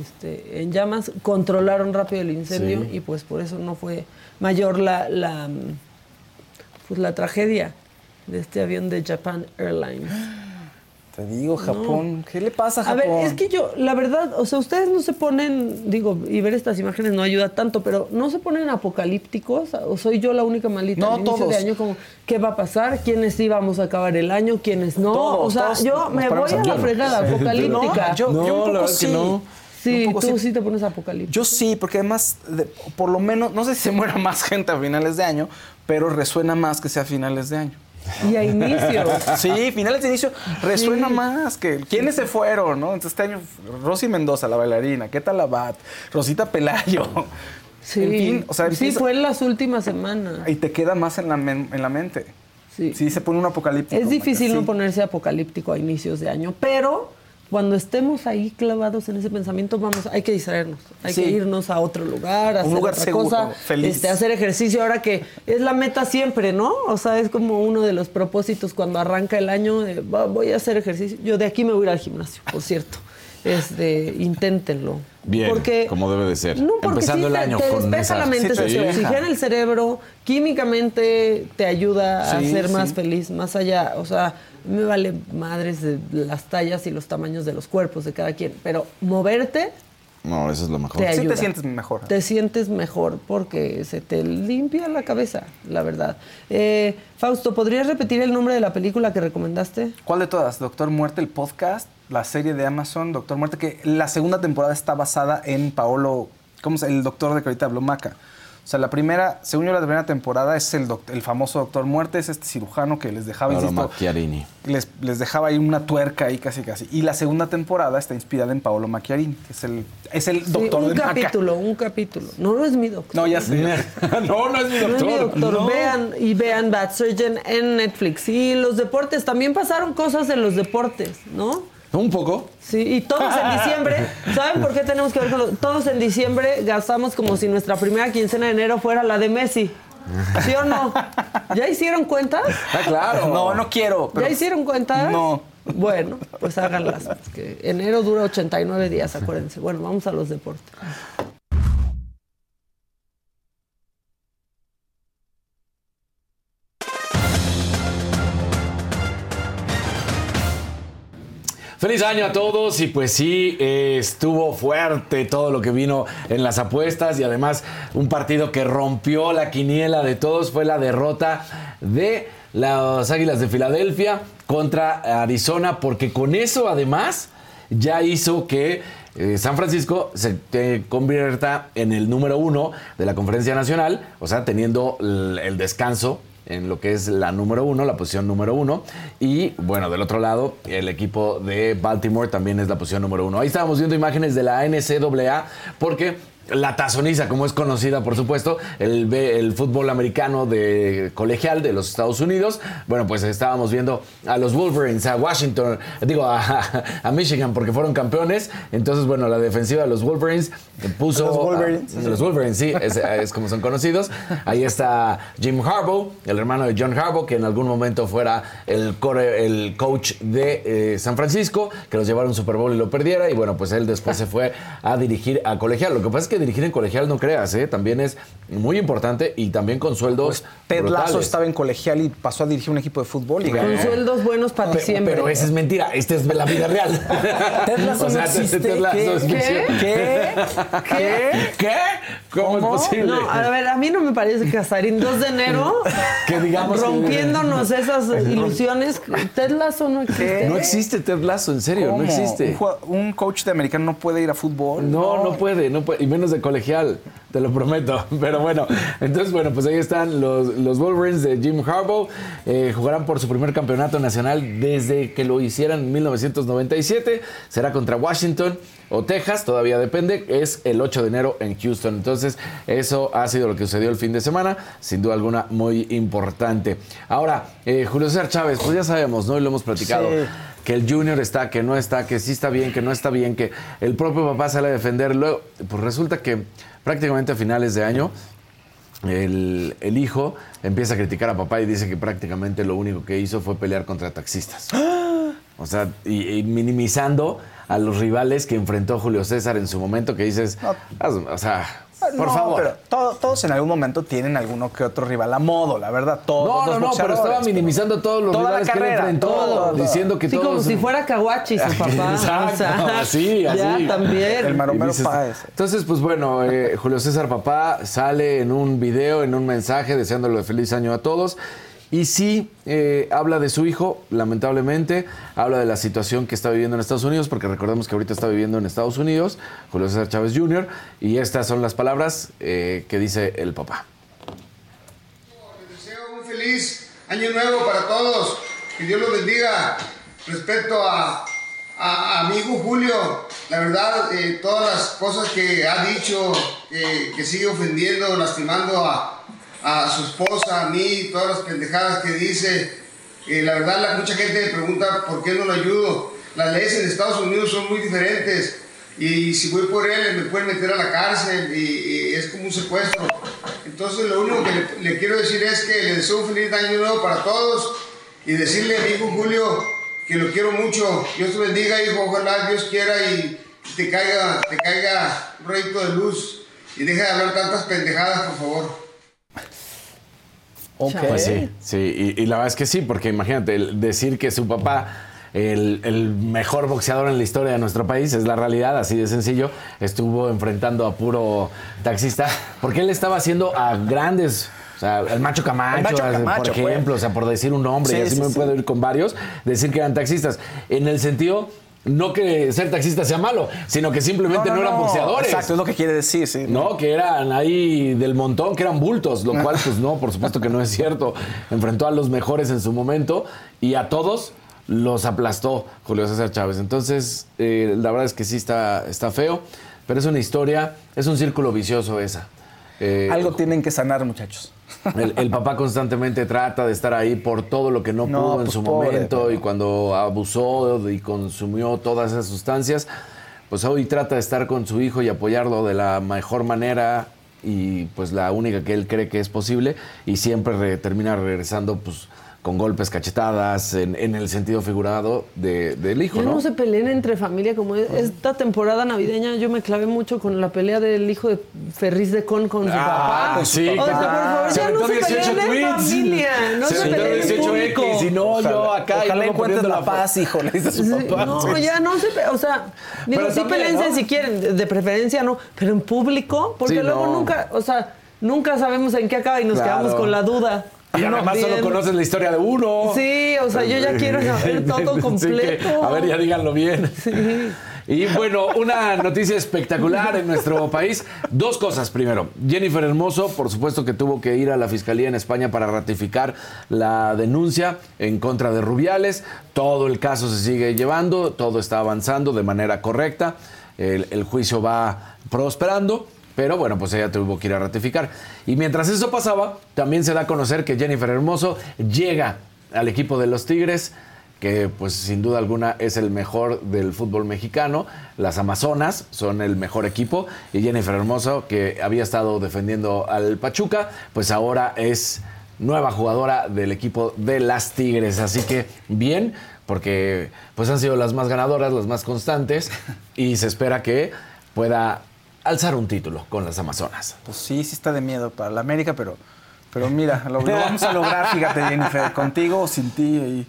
este, en llamas. Controlaron rápido el incendio Sí. y pues por eso no fue mayor la, la, pues, la tragedia de este avión de Japan Airlines. *gasps* Te digo, Japón. ¿Qué le pasa a A Japón? ver, es que yo, la verdad, o sea, ustedes no se ponen, digo, y ver estas imágenes no ayuda tanto, pero no se ponen apocalípticos, o soy yo la única malita No, al inicio todos. de año, como, ¿qué va a pasar? ¿Quiénes sí vamos a acabar el año? ¿Quiénes no? Todos, o sea, todos yo me voy a a- la fregada Sí. apocalíptica. No, yo, No, yo un la poco verdad que sí. no. Sí, un poco tú sí. sí te pones apocalíptico. Yo sí, porque además, de- por lo menos, no sé si se muera más gente a finales de año, pero resuena más que sea a finales de año. Y a inicio. Sí, finales de inicio resuena Sí. más que quiénes se fueron, ¿no? Entonces este año Rosy Mendoza, la bailarina, ¿qué tal Abad? Rosita Pelayo. Sí, En fin, o sea, sí empieza- fue en las últimas semanas. Y te queda más en la, en la mente. Sí. Sí, se pone un apocalíptico. Es difícil sí. no ponerse apocalíptico a inicios de año, pero cuando estemos ahí clavados en ese pensamiento, vamos, hay que distraernos, hay Sí. que irnos a otro lugar, a Un hacer lugar otra seguro, cosa, feliz. este, hacer ejercicio ahora que es la meta siempre, ¿no? O sea, es como uno de los propósitos cuando arranca el año, de, "Va, voy a hacer ejercicio. Yo de aquí me voy a ir al gimnasio, por cierto. Este, inténtenlo. Bien, porque, como debe de ser. No, porque Empezando sí el te- año te con despeja esa- la mente, Sí, te te oxigena el cerebro, químicamente te ayuda a Sí, ser más sí. feliz, más allá, o sea, me vale madres de las tallas y los tamaños de los cuerpos de cada quien, pero moverte No, eso es lo mejor. te Sí te sientes mejor. Te sientes mejor porque se te limpia la cabeza, la verdad. Eh, Fausto, ¿podrías repetir el nombre de la película que recomendaste? ¿Cuál de todas? Doctor Muerte, el podcast, la serie de Amazon, Doctor Muerte, que la segunda temporada está basada en Paolo, ¿cómo se El doctor de que ahorita habló Maca. O sea, la primera, según yo, la primera temporada es el, doc- el famoso Doctor Muerte, es este cirujano que les dejaba, Paolo insisto, Macchiarini. les, les dejaba ahí una tuerca ahí casi casi. Y la segunda temporada está inspirada en Paolo Macchiarini, que es el, es el Sí, doctor un de Maca. capítulo, un capítulo. No, no es mi doctor. No, ya sé. *laughs* no, no es mi No es mi doctor. No. Vean y vean Bad Surgeon en Netflix. Y los deportes, también pasaron cosas en los deportes, ¿no? Un poco. Sí, y todos en *laughs* diciembre, ¿saben por qué tenemos que ver con los- Todos en diciembre gastamos como si nuestra primera quincena de enero fuera la de Messi. ¿Sí o no? ¿Ya hicieron cuentas? Ah, claro. No, no quiero. pero- ¿Ya hicieron cuentas? No. Bueno, pues háganlas. enero dura 89 días, acuérdense. Bueno, vamos a los deportes. Feliz año a todos y pues sí, estuvo fuerte todo lo que vino en las apuestas y además un partido que rompió la quiniela de todos fue la derrota de las Águilas de Filadelfia contra Arizona porque con eso además ya hizo que eh, San Francisco se eh, convierta en el número uno de la conferencia nacional, o sea, teniendo el descanso en lo que es la número uno, la posición número uno. Y bueno, del otro lado, el equipo de Baltimore también es la posición número uno. Ahí estábamos viendo imágenes de la NCAA porque la tazoniza, como es conocida, por supuesto, el, el fútbol americano de colegial de los Estados Unidos. Bueno, pues estábamos viendo a los Wolverines, a Washington, digo, a, a Michigan, porque fueron campeones. Entonces, bueno, la defensiva de los Wolverines puso. Los Wolverines. a- los Wolverines, sí, es, es como son conocidos. Ahí está Jim Harbaugh, el hermano de John Harbaugh, que en algún momento fuera el, core- el coach de eh, San Francisco, que los llevaron Super Bowl y lo perdiera. Y bueno, pues él después se fue a dirigir a colegial. Lo que pasa es que dirigir en colegial, no creas, ¿eh? también es muy importante y también con sueldos. Pues Ted Lasso brutales. estaba en colegial y pasó a dirigir un equipo de fútbol y Con ganó. sueldos buenos para Pero, diciembre. pero esa es mentira, esta es la vida real. *laughs* Ted Lasso O sea, no existe. Ted ¿Qué? es ¿Qué? ¿Qué? ¿Qué? ¿Qué? ¿Cómo, ¿Cómo? es posible? No, a ver, a mí no me parece que Casarín 2 de enero, *laughs* Que digamos que- rompiéndonos esas *laughs* ilusiones, Ted Lasso no existe. No existe Ted Lasso, en serio, ¿Cómo? no existe. Un, coach de americano no puede ir a fútbol. No, no puede, no puede, y menos de colegial. te lo prometo. *laughs* Pero bueno, entonces, bueno, pues ahí están los, los Wolverines de Jim Harbaugh. Eh, jugarán por su primer campeonato nacional desde que lo hicieran en 1997. Será contra Washington o Texas, todavía depende. Es el 8 de enero en Houston. Entonces, eso ha sido lo que sucedió el fin de semana. Sin duda alguna, muy importante. Ahora, eh, Julio César Chávez, pues ya sabemos, ¿no? Y lo hemos platicado. Sí. Que el Junior está, que no está, que sí está bien, que no está bien, que el propio papá sale a defender. Luego, pues resulta que prácticamente a finales de año el, el hijo empieza a criticar a papá y dice que prácticamente lo único que hizo fue pelear contra taxistas. O sea, y, y minimizando a los rivales que enfrentó Julio César en su momento, que dices, "Ah, o sea, por No, favor. Pero todo- todos en algún momento tienen alguno que otro rival a modo, la verdad. Todos No, los no, no, pero estaba minimizando todos los Toda la rivales que él carrera, enfrentó, todo. diciendo que Sí, todos... como si fuera Kawachi su *laughs* papá. Exacto, o sea, así, *laughs* así. Ya, también. El maromero dices- Páez. Entonces, pues bueno, eh, Julio César Papá sale en un video, en un mensaje, deseándole feliz año a todos. Y sí, eh, habla de su hijo, lamentablemente, habla de la situación que está viviendo en Estados Unidos, porque recordemos que ahorita está viviendo en Estados Unidos, Julio César Chávez Jr., y estas son las palabras eh, que dice el papá. Les deseo un feliz año nuevo para todos. Que Dios los bendiga. Respecto a, a, mi hijo Julio, la verdad, eh, todas las cosas que ha dicho, que sigue ofendiendo, lastimando a, a su esposa, a mí, todas las pendejadas que dice. eh, la verdad, mucha gente me pregunta por qué no lo ayudo. Las leyes en Estados Unidos son muy diferentes. Y si voy por él, me pueden meter a la cárcel y, es como un secuestro. Entonces lo único que le, le quiero decir es que le deseo un feliz año nuevo para todos y decirle a mi hijo Julio que lo quiero mucho. Dios te bendiga, hijo. Ojalá Dios quiera y te caiga, te caiga un rayito de luz y deja de hablar tantas pendejadas, por favor. Ok. Pues sí, sí, y, y la verdad es que sí, porque imagínate, el decir que su papá, el, el mejor boxeador en la historia de nuestro país, es la realidad, así de sencillo, estuvo enfrentando a puro taxista, porque él estaba haciendo a grandes... O sea, el macho Camacho, El Macho Camacho, por ejemplo, o sea, por decir un nombre, Sí, y así sí, me sí. puedo ir con varios, decir que eran taxistas. En el sentido, no que ser taxista sea malo, sino que simplemente no, eran boxeadores. Exacto, es lo que quiere decir, sí. No, que eran ahí del montón, que eran bultos, lo cual pues no, por supuesto que no es cierto. Enfrentó a los mejores en su momento y a todos los aplastó Julio César Chávez. Entonces, eh, la verdad es que sí está, está feo, pero es una historia, es un círculo vicioso esa. Eh, Algo tienen que sanar, muchachos. El, el *laughs* papá constantemente trata de estar ahí por todo lo que no, No, pudo en pues, su pobre, momento y cuando abusó y consumió todas esas sustancias, pues hoy trata de estar con su hijo y apoyarlo de la mejor manera y pues la única que él cree que es posible y siempre re- termina regresando pues con golpes, cachetadas, en, en el sentido figurado de- del hijo, Ya ¿no? no se peleen entre familia como es- esta temporada navideña. Yo me clavé mucho con la pelea del hijo de Ferriz de Con con su Ah, papá. sí, o sea, por claro. favor, Se ya no se 18 peleen en tweets. familia. No se, Se peleen en 18 público. X y no, yo acá. Ojalá encuentres la paz, hijo, le dice a su Sí, papá. No, Sí. ya no se, pe- o sea, digo, Pero sí también, peleense ¿no? si quieren, de, de preferencia no, pero en público, porque Sí, luego no. nunca, o sea, nunca sabemos en qué acaba y nos Claro. quedamos con la duda. Y No, además solo conoces la historia de uno. Sí, o sea, yo ya *laughs* quiero saber todo que, completo. a ver, ya díganlo bien. Y bueno, una noticia espectacular en nuestro país. Dos cosas. Primero, Jennifer Hermoso, por supuesto que tuvo que ir a la Fiscalía en España para ratificar la denuncia en contra de Rubiales. Todo el caso se sigue llevando, todo está avanzando de manera correcta. El, el juicio va prosperando. Pero bueno, pues ella tuvo que ir a ratificar. Y mientras eso pasaba, también se da a conocer que Jennifer Hermoso llega al equipo de los Tigres, que pues sin duda alguna es el mejor del fútbol mexicano. Las Amazonas son el mejor equipo. Y Jennifer Hermoso, que había estado defendiendo al Pachuca, pues ahora es nueva jugadora del equipo de las Tigres. Así que bien, porque pues han sido las más ganadoras, las más constantes. Y se espera que pueda alzar un título con las Amazonas. Pues sí, sí está de miedo para la América, pero, pero mira, lo, vamos a lograr, fíjate, Jennifer, contigo o sin ti. Y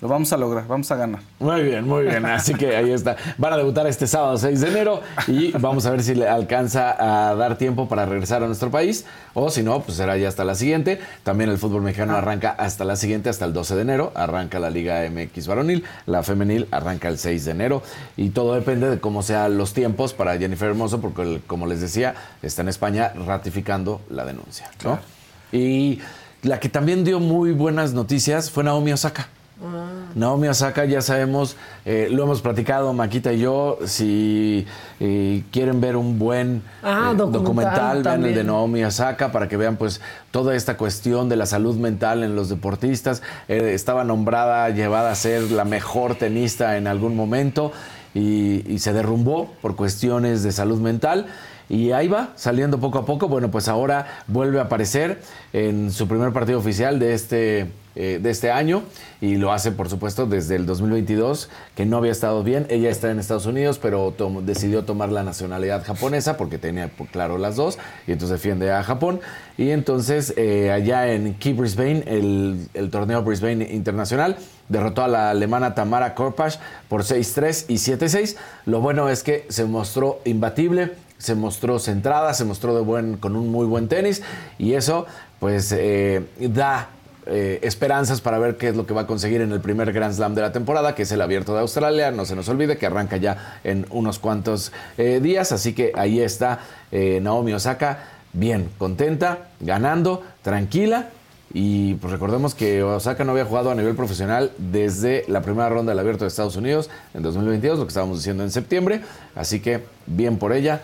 Lo vamos a lograr, vamos a ganar. Muy bien, muy bien. Así que ahí está. Van a debutar este sábado 6 de enero y vamos a ver si le alcanza a dar tiempo para regresar a nuestro país o si no, pues será ya hasta la siguiente. También el fútbol mexicano arranca hasta la siguiente, hasta el 12 de enero. Arranca la Liga MX varonil, la femenil arranca el 6 de enero y todo depende de cómo sean los tiempos para Jennifer Hermoso porque como les decía, está en España ratificando la denuncia. ¿no? Y la que también dio muy buenas noticias fue Naomi Osaka. Naomi Osaka, ya sabemos, eh, lo hemos platicado Maquita y yo, si eh, quieren ver un buen Ah, eh, documental documental, vean el de Naomi Osaka para que vean pues toda esta cuestión de la salud mental en los deportistas. Estaba nombrada, llevada a ser la mejor tenista en algún momento y, y se derrumbó por cuestiones de salud mental. Y ahí va, saliendo poco a poco. Bueno, pues ahora vuelve a aparecer en su primer partido oficial de este, eh, de este año y lo hace, por supuesto, desde el 2022, que no había estado bien. Ella está en Estados Unidos, pero decidió tomar la nacionalidad japonesa porque tenía por claro las dos y entonces defiende a Japón. Y entonces eh, allá en Key Brisbane, el, el torneo Brisbane Internacional, derrotó a la alemana Tamara Korpasch por 6-3 y 7-6. Lo bueno es que se mostró imbatible, se mostró centrada, se mostró de buen, con un muy buen tenis y eso pues eh, da eh, esperanzas para ver qué es lo que va a conseguir en el primer Grand Slam de la temporada, que es el Abierto de Australia. No se nos olvide que arranca ya en unos cuantos eh, días, así que ahí está eh, Naomi Osaka, bien, contenta, ganando, tranquila. Y pues recordemos que Osaka no había jugado a nivel profesional desde la primera ronda del Abierto de Estados Unidos en 2022, lo que estábamos diciendo en septiembre. Así que bien por ella,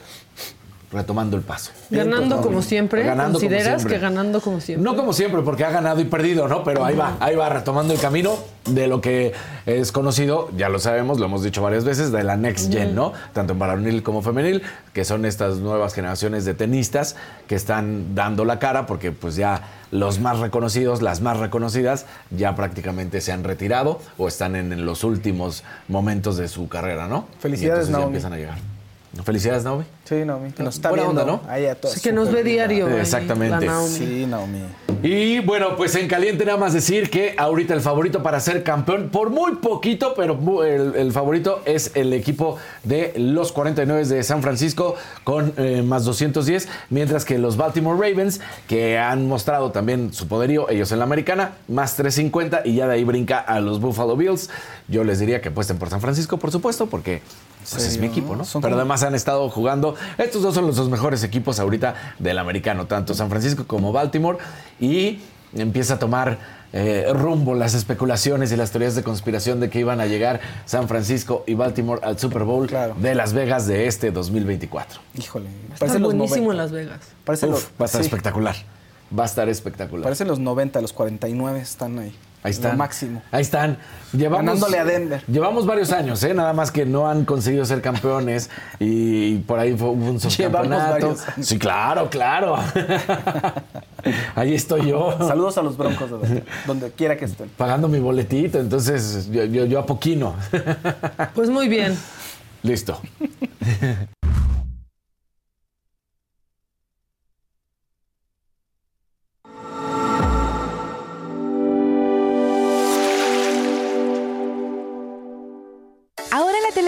retomando el paso. Ganando como siempre. Ganando como ¿Consideras siempre. que ganando como siempre? No como siempre, porque ha ganado y perdido, ¿no? Pero ahí va, ahí va retomando el camino de lo que es conocido, ya lo sabemos, lo hemos dicho varias veces, de la Next Gen, ¿no? Tanto en varonil como femenil, que son estas nuevas generaciones de tenistas que están dando la cara, porque pues ya los más reconocidos, las más reconocidas, ya prácticamente se han retirado o están en, en los últimos momentos de su carrera, ¿no? Felicidades, Y entonces ya Naomi. empiezan a llegar. Felicidades, Naomi. Sí, Naomi. Que nos está Buena viendo. onda, ¿no? Ahí a todos. Sí, que nos ve diario. ahí, Exactamente. la Naomi. Sí, Naomi. Y bueno, pues en caliente nada más decir que ahorita el favorito para ser campeón, por muy poquito, pero el favorito es el equipo de los 49 de San Francisco con eh, más 210, mientras que los Baltimore Ravens, que han mostrado también su poderío, ellos en la americana, más 350 y ya de ahí brinca a los Buffalo Bills. Yo les diría que apuesten por San Francisco, por supuesto, porque pues, es mi equipo, ¿no? Son Pero como- además han estado jugando. Estos dos son los dos mejores equipos ahorita del americano, tanto San Francisco como Baltimore. Y empieza a tomar eh, rumbo las especulaciones y las teorías de conspiración de que iban a llegar San Francisco y Baltimore al Super Bowl Claro. de Las Vegas de este 2024. Híjole. Está Parece buenísimo 90. en Las Vegas. Parece Uf, los, va a estar sí, espectacular. Va a estar espectacular. Parece los 90, los 49 están ahí. Ahí están. Lo máximo. Ahí están. Llevamos, Ganándole a Denver. Llevamos varios años, ¿eh? Nada más que no han conseguido ser campeones y por ahí fue un *laughs* subcampeonato. varios años. Sí, claro, claro. *laughs* ahí estoy yo. Saludos a los broncos, de donde quiera que estén. Pagando mi boletito, entonces yo, yo, yo a poquino. Pues muy bien. Listo. *laughs*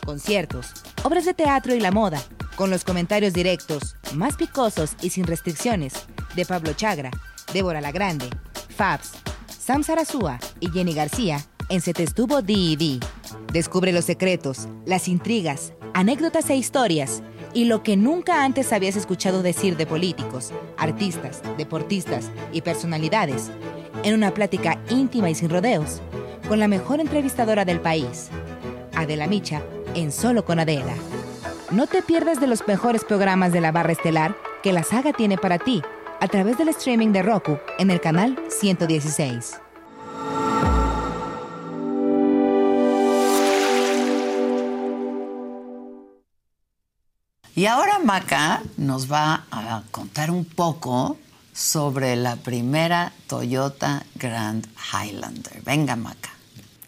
conciertos, obras de teatro y la moda, con los comentarios directos, más picosos y sin restricciones, de Pablo Chagra, Débora La Grande, Fabs, Sam Sarasúa y Jenny García en Se Te Estuvo D&D. Descubre los secretos, las intrigas, anécdotas e historias y lo que nunca antes habías escuchado decir de políticos, artistas, deportistas y personalidades, en una plática íntima y sin rodeos, con la mejor entrevistadora del país, Adela Micha, en Solo con Adela. No te pierdas de los mejores programas de la barra estelar que la saga tiene para ti a través del streaming de Roku en el canal 116. Y ahora Maca nos va a contar un poco sobre la primera Toyota Grand Highlander. Venga, Maca.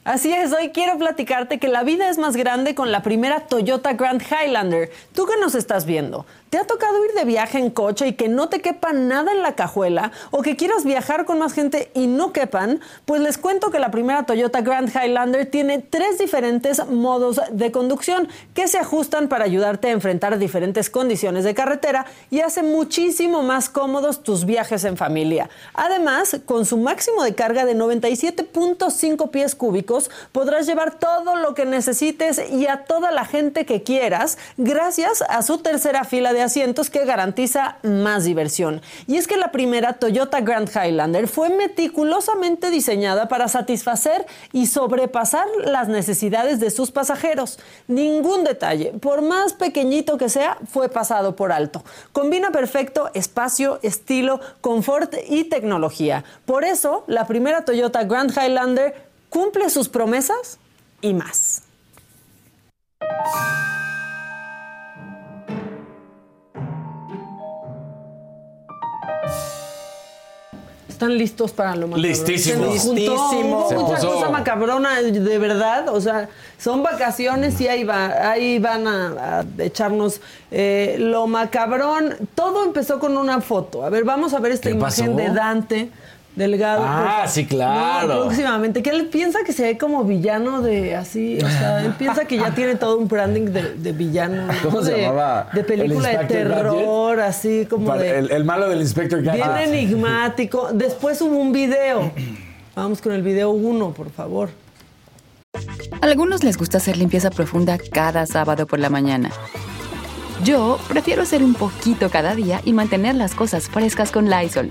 Así es, hoy quiero platicarte que la vida es más grande con la primera Toyota Grand Highlander. ¿Tú qué nos estás viendo? ¿Te ha tocado ir de viaje en coche y que no te quepa nada en la cajuela? ¿O que quieras viajar con más gente y no quepan? Pues les cuento que la primera Toyota Grand Highlander tiene tres diferentes modos de conducción que se ajustan para ayudarte a enfrentar diferentes condiciones de carretera y hace muchísimo más cómodos tus viajes en familia. Además, con su máximo de carga de 97.5 pies cúbicos, podrás llevar todo lo que necesites y a toda la gente que quieras gracias a su tercera fila de asientos que garantiza más diversión. Y es que la primera Toyota Grand Highlander fue meticulosamente diseñada para satisfacer y sobrepasar las necesidades de sus pasajeros. Ningún detalle, por más pequeñito que sea, fue pasado por alto. Combina perfecto espacio, estilo, confort y tecnología. Por eso, la primera Toyota Grand Highlander cumple sus promesas y más. Están listos para lo macabrón. Listísimos. Listísimos. hubo Se mucha puso- cosa macabrona, de verdad. O sea, son vacaciones y ahí, va, ahí van a, a echarnos eh, lo macabrón. Todo empezó con una foto. A ver, vamos a ver esta ¿Qué imagen pasó? de Dante. Delgado. Ah, Por- sí, claro. No, próximamente. Que él piensa que se ve como villano de así. O sea, él piensa que ya tiene todo un branding de, de villano. ¿no? ¿Cómo se llamaba? De película ¿El de terror, así como Para- de. el, el malo del Inspector Bien Gadget. enigmático. Después hubo un video. *clears throat* Vamos con el video uno, por favor. A algunos les gusta hacer limpieza profunda cada sábado por la mañana. Yo prefiero hacer un poquito cada día y mantener las cosas frescas con Lysol.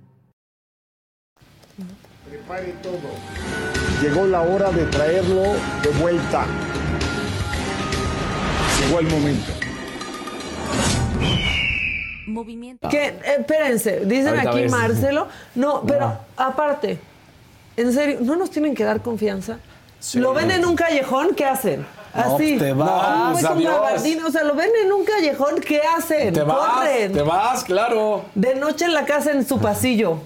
Prepare todo. Llegó la hora de traerlo de vuelta. Llegó el momento. Movimiento. Que, eh, espérense, dicen Ahorita aquí ves. Marcelo. No, pero aparte, en serio, ¿no nos tienen que dar confianza? ¿Lo ven en un callejón? ¿Qué hacen? No, Así. te vas, No, es un O sea, lo ven en un callejón, ¿qué hacen? Te vas, Corren. te vas, claro. De noche en la casa en su pasillo.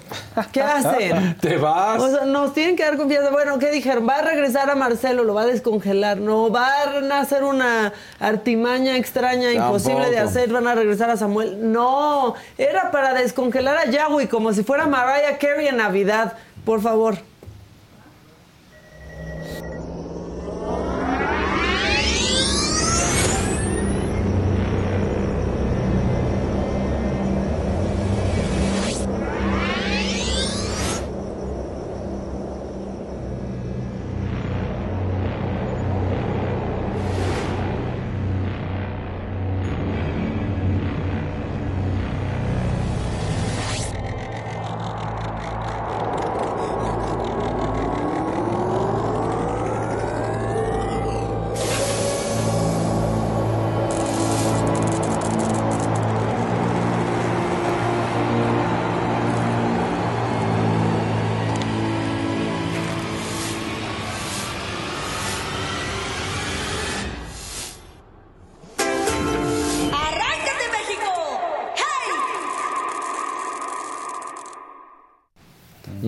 ¿Qué hacen? *laughs* Te vas. O sea, nos tienen que dar confianza. Bueno, ¿qué dijeron? Va a regresar a Marcelo, lo va a descongelar. No, va a hacer una artimaña extraña, imposible de hacer. Van a regresar a Samuel. No, era para descongelar a Yahweh como si fuera Mariah Carey en Navidad. Por favor.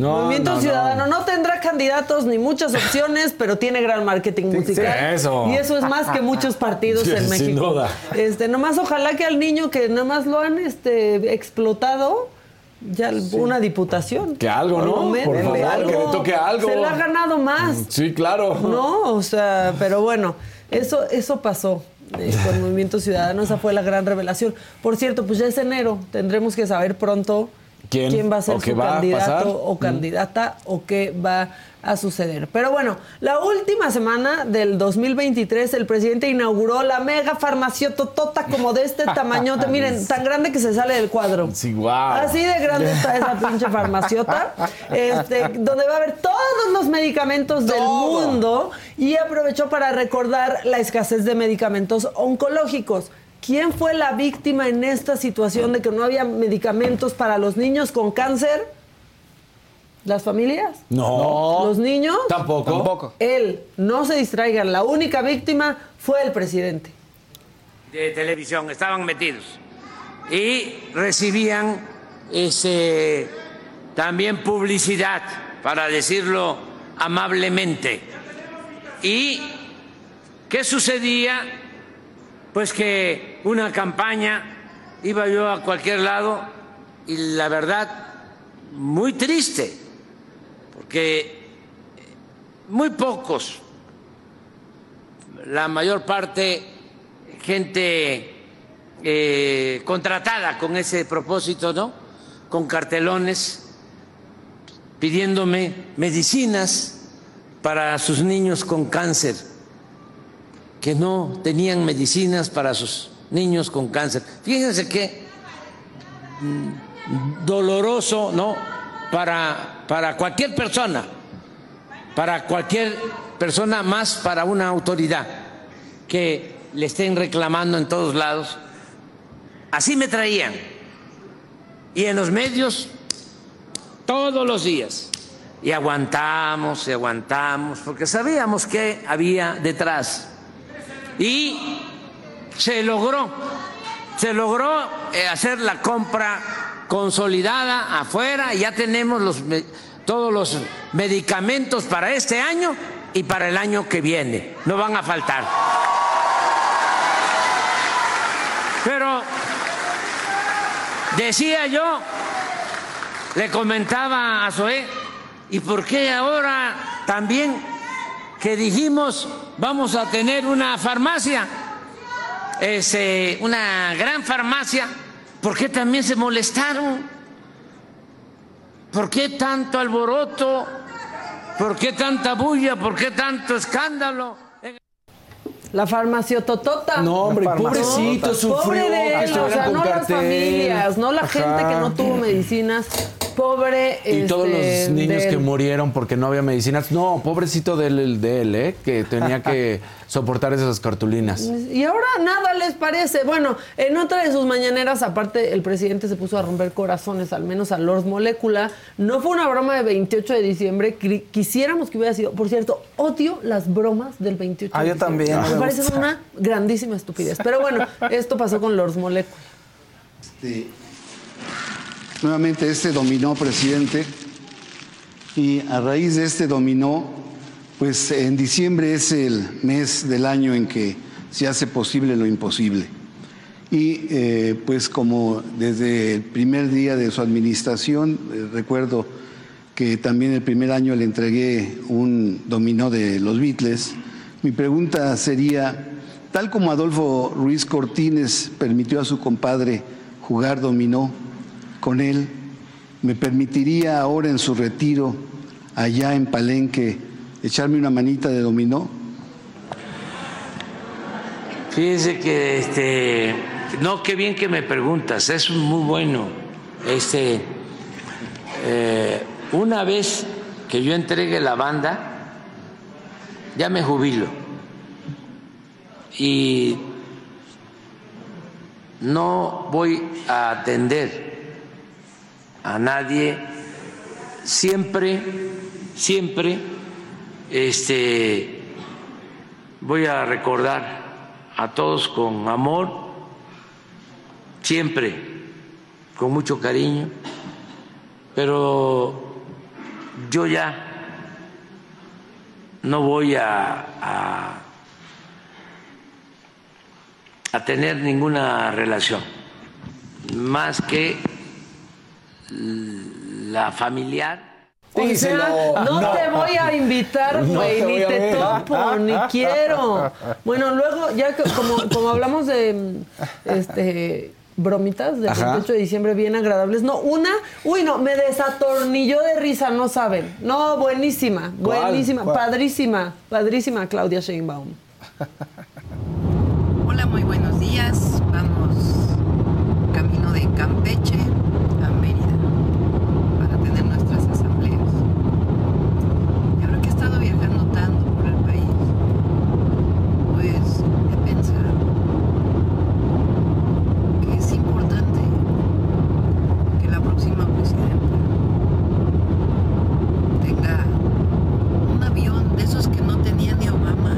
No, Movimiento no, Ciudadano no. tendrá candidatos ni muchas opciones, pero tiene gran marketing musical. sí, eso. Y eso es más que muchos partidos Sí, en sin México. duda. Este, nomás ojalá que al niño que nomás lo han este, explotado, ya una diputación. Que algo, ¿no? Por favor, que le toque algo. Se le ha ganado más. Sí, claro. No, o sea, pero bueno, eso, eso pasó eh, con *laughs* Movimiento Ciudadano, esa fue la gran revelación. Por cierto, pues ya es enero, tendremos que saber pronto ¿Quién? va a ser ¿O qué su va candidato o Mm. candidata o qué va a suceder. Pero bueno, la última semana del 2023 el presidente inauguró la mega farmaciototota como de este tamañote, *laughs* miren, tan grande que se sale del cuadro. Sí. Así de grande está esa *laughs* pinche farmaciota, este, donde va a haber todos los medicamentos del mundo y aprovechó para recordar la escasez de medicamentos oncológicos. ¿Quién fue la víctima en esta situación de que no había medicamentos para los niños con cáncer? ¿Las familias? No. ¿Los niños? Tampoco. Tampoco. Él, no se distraigan, la única víctima fue el presidente. de televisión, estaban metidos. Y recibían este, también publicidad, para decirlo amablemente. ¿Y qué sucedía? Pues que una campaña, iba yo a cualquier lado y la verdad, muy triste, porque muy pocos, la mayor parte gente eh, contratada con ese propósito, ¿no? Con cartelones pidiéndome medicinas para sus niños con cáncer, que no tenían medicinas para sus niños con cáncer. Fíjense qué doloroso, ¿no? Para, para cualquier persona, para cualquier persona más para una autoridad que le estén reclamando en todos lados. Así me traían. Y en los medios, todos los días. Y aguantamos y aguantamos, porque sabíamos que había detrás. Y se logró, se logró eh, hacer la compra consolidada afuera, ya tenemos todos los medicamentos para este año y para el año que viene. No van a faltar. Pero decía yo, le comentaba a Zoé, ¿y por qué ahora también que dijimos vamos a tener una farmacia, este, una gran farmacia, ¿por qué también se molestaron? ¿Por qué tanto alboroto? ¿Por qué tanta bulla? ¿Por qué tanto escándalo? La farmaciototota. No, hombre, pobrecito, sufrió, Pobre de que él, o sea, no las familias, no la Ajá. gente que no tuvo medicinas. Pobre. Y todos este, los niños de que murieron porque no había medicinas. No, pobrecito de él, de él, ¿eh? que tenía que *laughs* soportar esas cartulinas. Y ahora nada les parece. Bueno, en otra de sus mañaneras, aparte, el presidente se puso a romper corazones, al menos a Lord Molecula. No fue una broma de 28 de diciembre. Quisiéramos que hubiera sido. Por cierto, odio las bromas del 28 Ah, de yo diciembre. también, no Me gusta. una grandísima estupidez. Pero bueno, esto pasó con Lord Molecula. Este, nuevamente este dominó, presidente, y a raíz de este dominó, pues en diciembre es el mes del año en que se hace posible lo imposible. Y eh, pues como desde el primer día de su administración, eh, recuerdo que también el primer año le entregué un dominó de los Beatles, mi pregunta sería, tal como Adolfo Ruiz Cortines permitió a su compadre jugar dominó con él, ¿me permitiría ahora en su retiro, allá en Palenque, echarme una manita de dominó? Fíjese que este no qué bien que me preguntas, es muy bueno. Este eh, una vez que yo entregue la banda, ya me jubilo. Y no voy a atender a nadie siempre, siempre este voy a recordar a todos con amor, siempre con mucho cariño, pero yo ya no voy a, a, tener ninguna relación más que la familiar. O sea, no, te voy a invitar, güey, ni te ver. topo, ni *laughs* quiero. Bueno, luego, ya que como, como hablamos de este bromitas del Ajá. 28 de diciembre bien agradables. No, una, uy, no, me desatornilló de risa, no saben. No, buenísima, buenísima, ¿Cuál? padrísima, padrísima Claudia Sheinbaum. Hola, muy buenos días. Vamos camino de Campeche a Mérida para tener nuestras asambleas. Y ahora que he estado viajando tanto por el país, pues he pensado que es importante que la próxima presidenta tenga un avión de esos que no tenía ni Obama.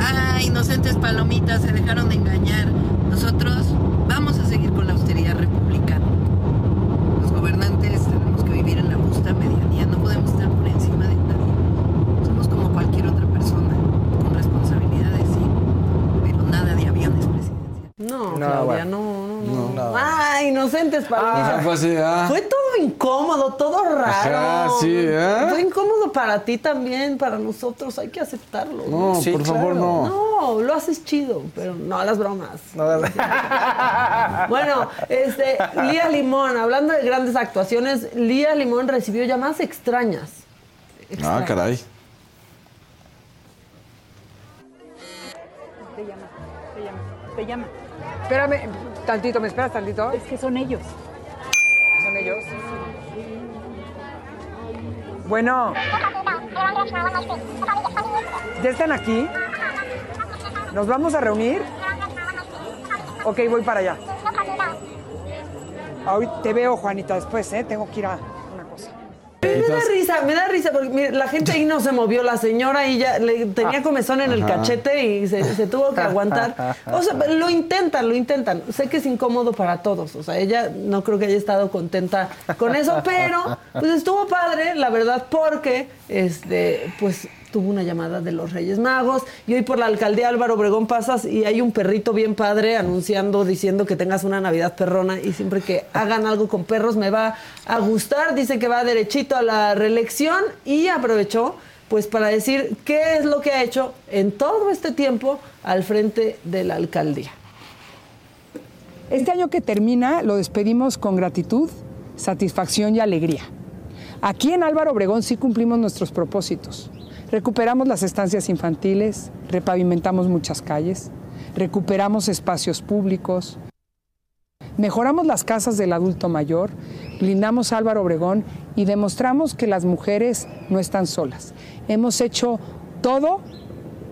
Ah, inocentes palomitas, se dejaron de engañar. Nosotros vamos a seguir con la austeridad republicana. Los gobernantes tenemos que vivir en la justa medianía, no podemos estar por encima de nadie. Somos como cualquier otra persona, con responsabilidades, sí, pero nada de aviones presidenciales. No, No, Claudia, bueno. no, no, no. No. Ay, Ah, fue así, ah. Fue todo incómodo, todo raro. Ajá, sí, ¿eh? Fue incómodo para ti también, para nosotros, hay que aceptarlo. No, Sí, por favor, no. No, lo haces chido, pero no las bromas. *laughs* Bueno, este, Lía Limón, hablando de grandes actuaciones, Lía Limón recibió llamadas extrañas. Ah, caray. Te llama, te llama, te llama. Espérame, tantito, ¿me esperas tantito? Es que son ellos. ¿Son ellos? Bueno. ¿Ya están aquí? ¿Nos vamos a reunir? Ok, voy para allá. Ahorita te veo, Juanita, después, ¿eh? Tengo que ir a. Me da risa, me da risa, porque mire, la gente ahí no se movió, la señora ahí ya le tenía comezón en el Ajá. cachete y se, se tuvo que aguantar. O sea, lo intentan, lo intentan. Sé que es incómodo para todos, o sea, ella no creo que haya estado contenta con eso, pero pues estuvo padre, la verdad, porque este, pues tuvo una llamada de los Reyes Magos y hoy por la alcaldía Álvaro Obregón pasas y hay un perrito bien padre anunciando, diciendo que tengas una Navidad perrona y siempre que hagan algo con perros me va a gustar. Dice que va derechito a la reelección y aprovechó pues para decir qué es lo que ha hecho en todo este tiempo al frente de la alcaldía. Este año que termina lo despedimos con gratitud, satisfacción y alegría. Aquí en Álvaro Obregón sí cumplimos nuestros propósitos. Recuperamos las estancias infantiles, repavimentamos muchas calles, recuperamos espacios públicos, mejoramos las casas del adulto mayor, blindamos Álvaro Obregón y demostramos que las mujeres no están solas. Hemos hecho todo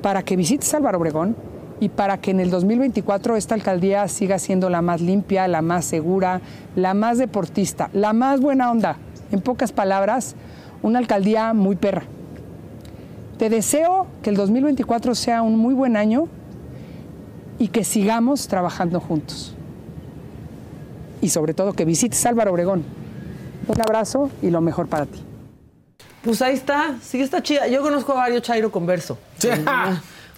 para que visites Álvaro Obregón y para que en el 2024 esta alcaldía siga siendo la más limpia, la más segura, la más deportista, la más buena onda. En pocas palabras, una alcaldía muy perra. Te deseo que el 2024 sea un muy buen año y que sigamos trabajando juntos. Y sobre todo que visites Álvaro Obregón. Un abrazo y lo mejor para ti. Pues ahí está, sí está chida. Yo conozco a varios Chairo Converso.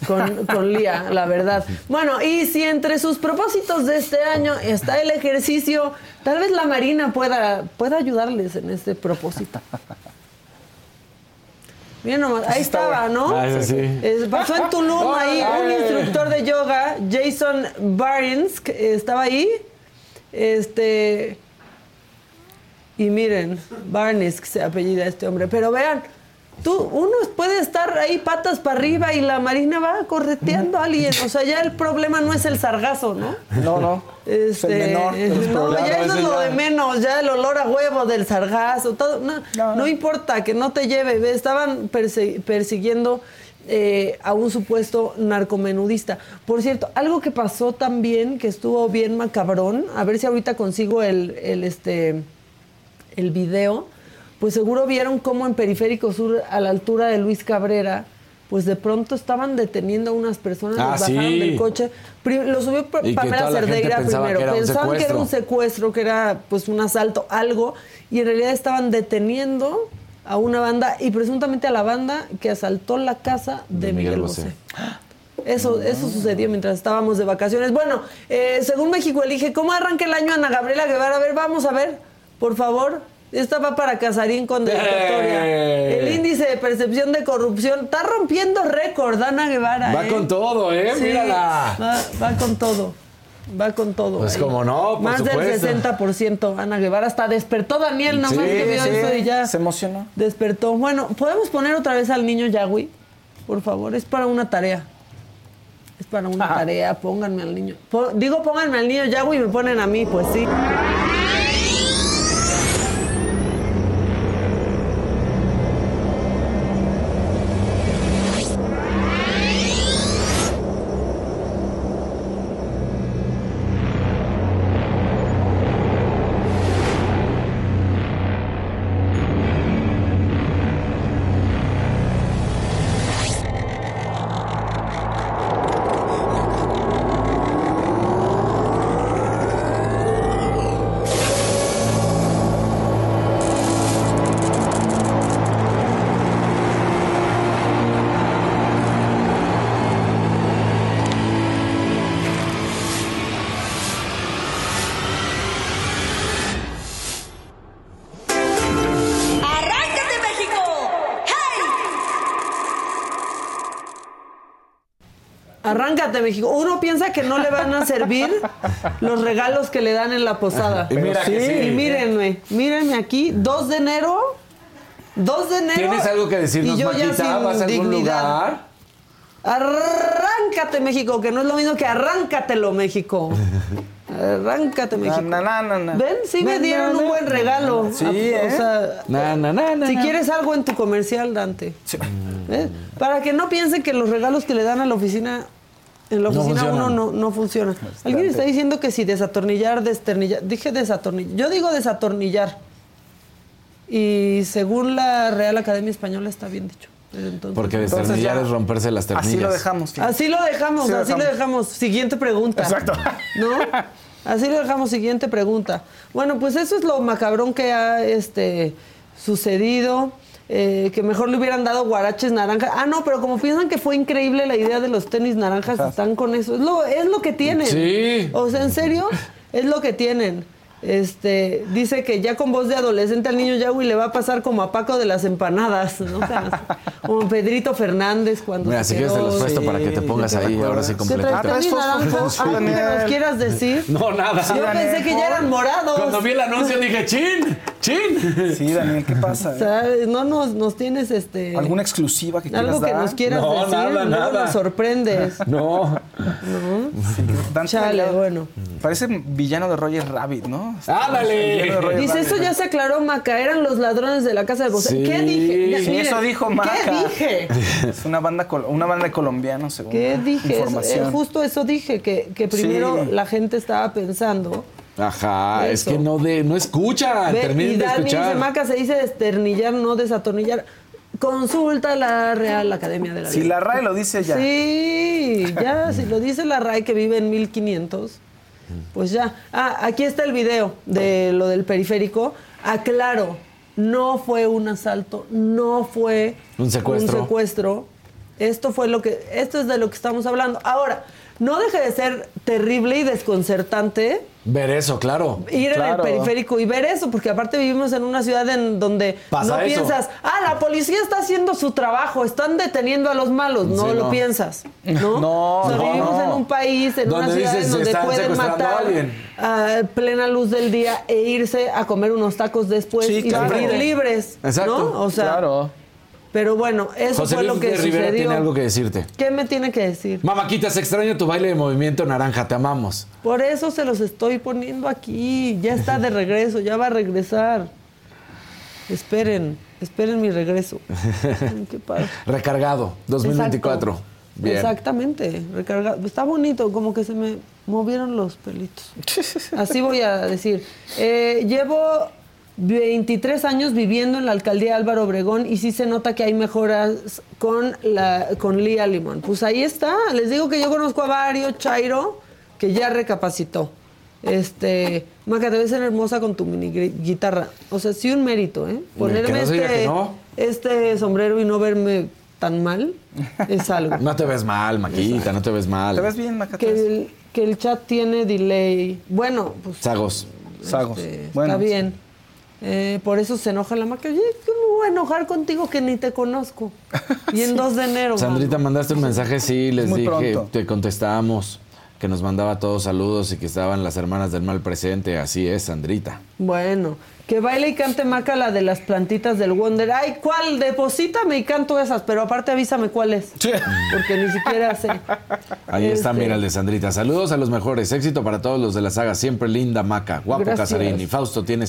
Con, con Lía, la verdad. Bueno, y si entre sus propósitos de este año está el ejercicio, tal vez la Marina pueda, pueda ayudarles en este propósito. Nomás, ahí estaba, ¿no? Ah, sí. Pasó en Tulum ahí un instructor de yoga, Jason Barnes, que estaba ahí. Este. Y miren, Barnes, que se apellida este hombre. Pero vean, tú, uno puede estar ahí patas para arriba y la marina va correteando a alguien. O sea, ya el problema no es el sargazo, ¿no? No, no. Es el Este, menor no, ya eso es lo ya. de menos, ya el olor a huevo del sargazo, todo. No, no, importa, que no te lleve. ve, Estaban persiguiendo eh, a un supuesto narcomenudista. Por cierto, algo que pasó también, que estuvo bien macabrón, a ver si ahorita consigo el, el, este, el video, pues seguro vieron cómo en Periférico Sur, a la altura de Luis Cabrera, pues de pronto estaban deteniendo a unas personas, Ah, los bajaron sí. del coche. Lo subió Pamela Cerdeira primero. que Pensaban que era un secuestro. que era pues un asalto, algo, y en realidad estaban deteniendo a una banda y presuntamente a la banda que asaltó la casa de, Miguel, Bosé. Eso, eso sucedió mientras estábamos de vacaciones. Bueno, eh, según México Elige, ¿cómo arranca el año Ana Gabriela Guevara? A ver, vamos a ver, por favor. Esta va para Casarín con dedicatoria. ¡Eh! El índice de percepción de corrupción está rompiendo récord, Ana Guevara. Va ¿eh? con todo, ¿eh? Sí, Mírala. Va, va con todo. Va con todo. Pues ahí. como no, por Más supuesto. del 60% Ana Guevara. Hasta despertó Daniel, nomás Sí, que vio sí, eso y ya. Se emocionó. Despertó. Bueno, ¿podemos poner otra vez al niño Yahweh? Por favor, es para una tarea. Es para una tarea, pónganme al niño. Digo, pónganme al niño Yahweh y me ponen a mí, pues sí. Arráncate, México. Uno piensa que no le van a servir los regalos que le dan en la posada. Y mira que sí. Y mírenme, mírenme aquí, 2 de enero. 2 de enero. ¿Tienes algo que decirnos, y yo ya sin ¿Vas a algún dignidad. lugar? Arráncate, México, que no es lo mismo que arráncatelo, México. Arráncate, México. Na, na, na, na. Ven, sí me dieron na, un na. buen regalo. Sí, A- ¿eh? O sea, Na, na, na, na, si na. quieres algo en tu comercial, Dante. ¿Ves? Para que no piensen que los regalos que le dan a la oficina, en la No oficina funcionan. uno no, no funciona. Alguien está diciendo que si desatornillar, desternillar. Dije desatornillar. Yo digo desatornillar. Y según la Real Academia Española está bien dicho. Entonces- Porque ya- es romperse las ternillas. Así lo dejamos. Así lo dejamos, Sí así lo dejamos. dejamos. Siguiente pregunta. Exacto. ¿No? *laughs* Así lo dejamos. Siguiente pregunta. Bueno, pues eso es lo macabrón que ha este, sucedido. Eh, que mejor le hubieran dado guaraches naranjas. Ah, no, pero como piensan que fue increíble la idea de los tenis naranjas, están con eso. Es lo, es lo que tienen. Sí. O sea, en serio, es lo que tienen. Este, dice que ya con voz de adolescente al niño Yahweh le va a pasar como a Paco de las empanadas, ¿no? O sea, *laughs* como Pedrito Fernández cuando Mira, se si quieres te quedó- los presto Sí, para que te pongas ¿te ahí ahora sí fosfos, Algo que nos Daniel. quieras decir. No, nada. Yo pensé que ya eran morados. Cuando vi el anuncio *laughs* dije, ¡chin! ¡chin! Sí, Daniel, ¿qué pasa? O sea, no nos, nos tienes este ¿Alguna exclusiva que quieras algo que dar? nos quieras No, decir, nada, luego nada. nos sorprendes. *laughs* No. Sí, Dante Chale, bueno. Parece villano de Roger Rabbit, ¿no? ¡Ándale! De Roger Dice, eso ya se aclaró, Maca, eran los ladrones de la casa de Bosé. Sí. ¿Qué dije? Ya, Sí, miren, eso dijo Maca. ¿Qué dije? Es una banda, col- una banda de colombianos, según ¿Qué dije? Eso- información. eh, justo eso dije, que, que primero Sí. la gente estaba pensando. Ajá, es que no de, no escuchan. Ve, y de dice, escuchar. Maca, se dice desternillar, no desatornillar. Consulta la Real Academia de la Si la RAE lo dice ya. Sí, ya, si lo dice la RAE que vive en 1500, pues ya. Ah, aquí está el video de lo del periférico. Aclaro, no fue un asalto, no fue Un secuestro. un secuestro. Esto fue lo que, esto es de lo que estamos hablando. Ahora, no deje de ser terrible y desconcertante Ver eso, claro. ir Claro. en el periférico y ver eso, porque aparte vivimos en una ciudad en donde Pasa no eso. piensas, ah, la policía está haciendo su trabajo, están deteniendo a los malos, no Sí, lo no. piensas, *laughs* ¿no? No, O sea, no, vivimos no. en un país, en una ciudad en donde pueden a matar a plena luz del día e irse a comer unos tacos después Sí, y claro. salir libres, Exacto. ¿no? O sea, claro. Pero bueno, eso José fue Luis lo que de Rivera sucedió. tiene algo que decirte. ¿Qué me tiene que decir? Mamáquita, se extraña tu baile de movimiento naranja, te amamos. Por eso se los estoy poniendo aquí. Ya está de regreso, ya va a regresar. Esperen, esperen mi regreso. *laughs* Qué padre. Recargado, 2024. Exacto. Bien. Exactamente, recargado. Está bonito, como que se me movieron los pelitos. *laughs* Así voy a decir. Eh, llevo 23 años viviendo en la alcaldía Álvaro Obregón y sí se nota que hay mejoras con, la, con Lía Limón. Pues ahí está, les digo que yo conozco a varios, Chairo, que ya recapacitó. Este, Maca, te ves hermosa con tu mini guitarra. O sea, sí un mérito, ¿eh? Ponerme no este, no. este sombrero y no verme tan mal es algo. *laughs* No te ves mal, Maquita, no te ves mal. ¿Te ves bien, Maca? que, el, que el chat tiene delay. Bueno, pues Sagos. Sagos. este, Bueno, está bien. Eh, por eso se enoja la Maca. Oye, ¿cómo voy a enojar contigo que ni te conozco? *laughs* Y en 2 de enero. Sandrita, mano. mandaste un mensaje, sí, les muy dije, pronto. te contestábamos, que nos mandaba todos saludos y que estaban las hermanas del mal presente. Así es, Sandrita. Bueno, que baile y cante Maca la de las plantitas del Wonder. Ay, ¿cuál? Deposítame y canto esas, pero aparte avísame cuál es. Porque ni siquiera sé. Ahí está, Este, mira el de Sandrita. Saludos a los mejores. Éxito para todos los de la saga. Siempre linda, Maca. Guapo Gracias. Casarín. Y Fausto tienes.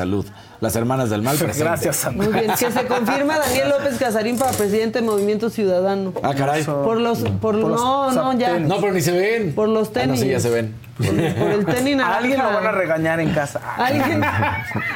Salud. Las hermanas del mal *laughs* presente. Gracias, Sandra. Muy bien, que se confirma Daniel López Casarín para presidente de Movimiento Ciudadano. Ah, caray. Por los, por, los no, no, ya. tenis. No, pero ni se ven. Por los Ah, tenis. no, sí, ya se ven. Por, por el tenis naranja. alguien lo van a regañar en casa. ¿Alguien,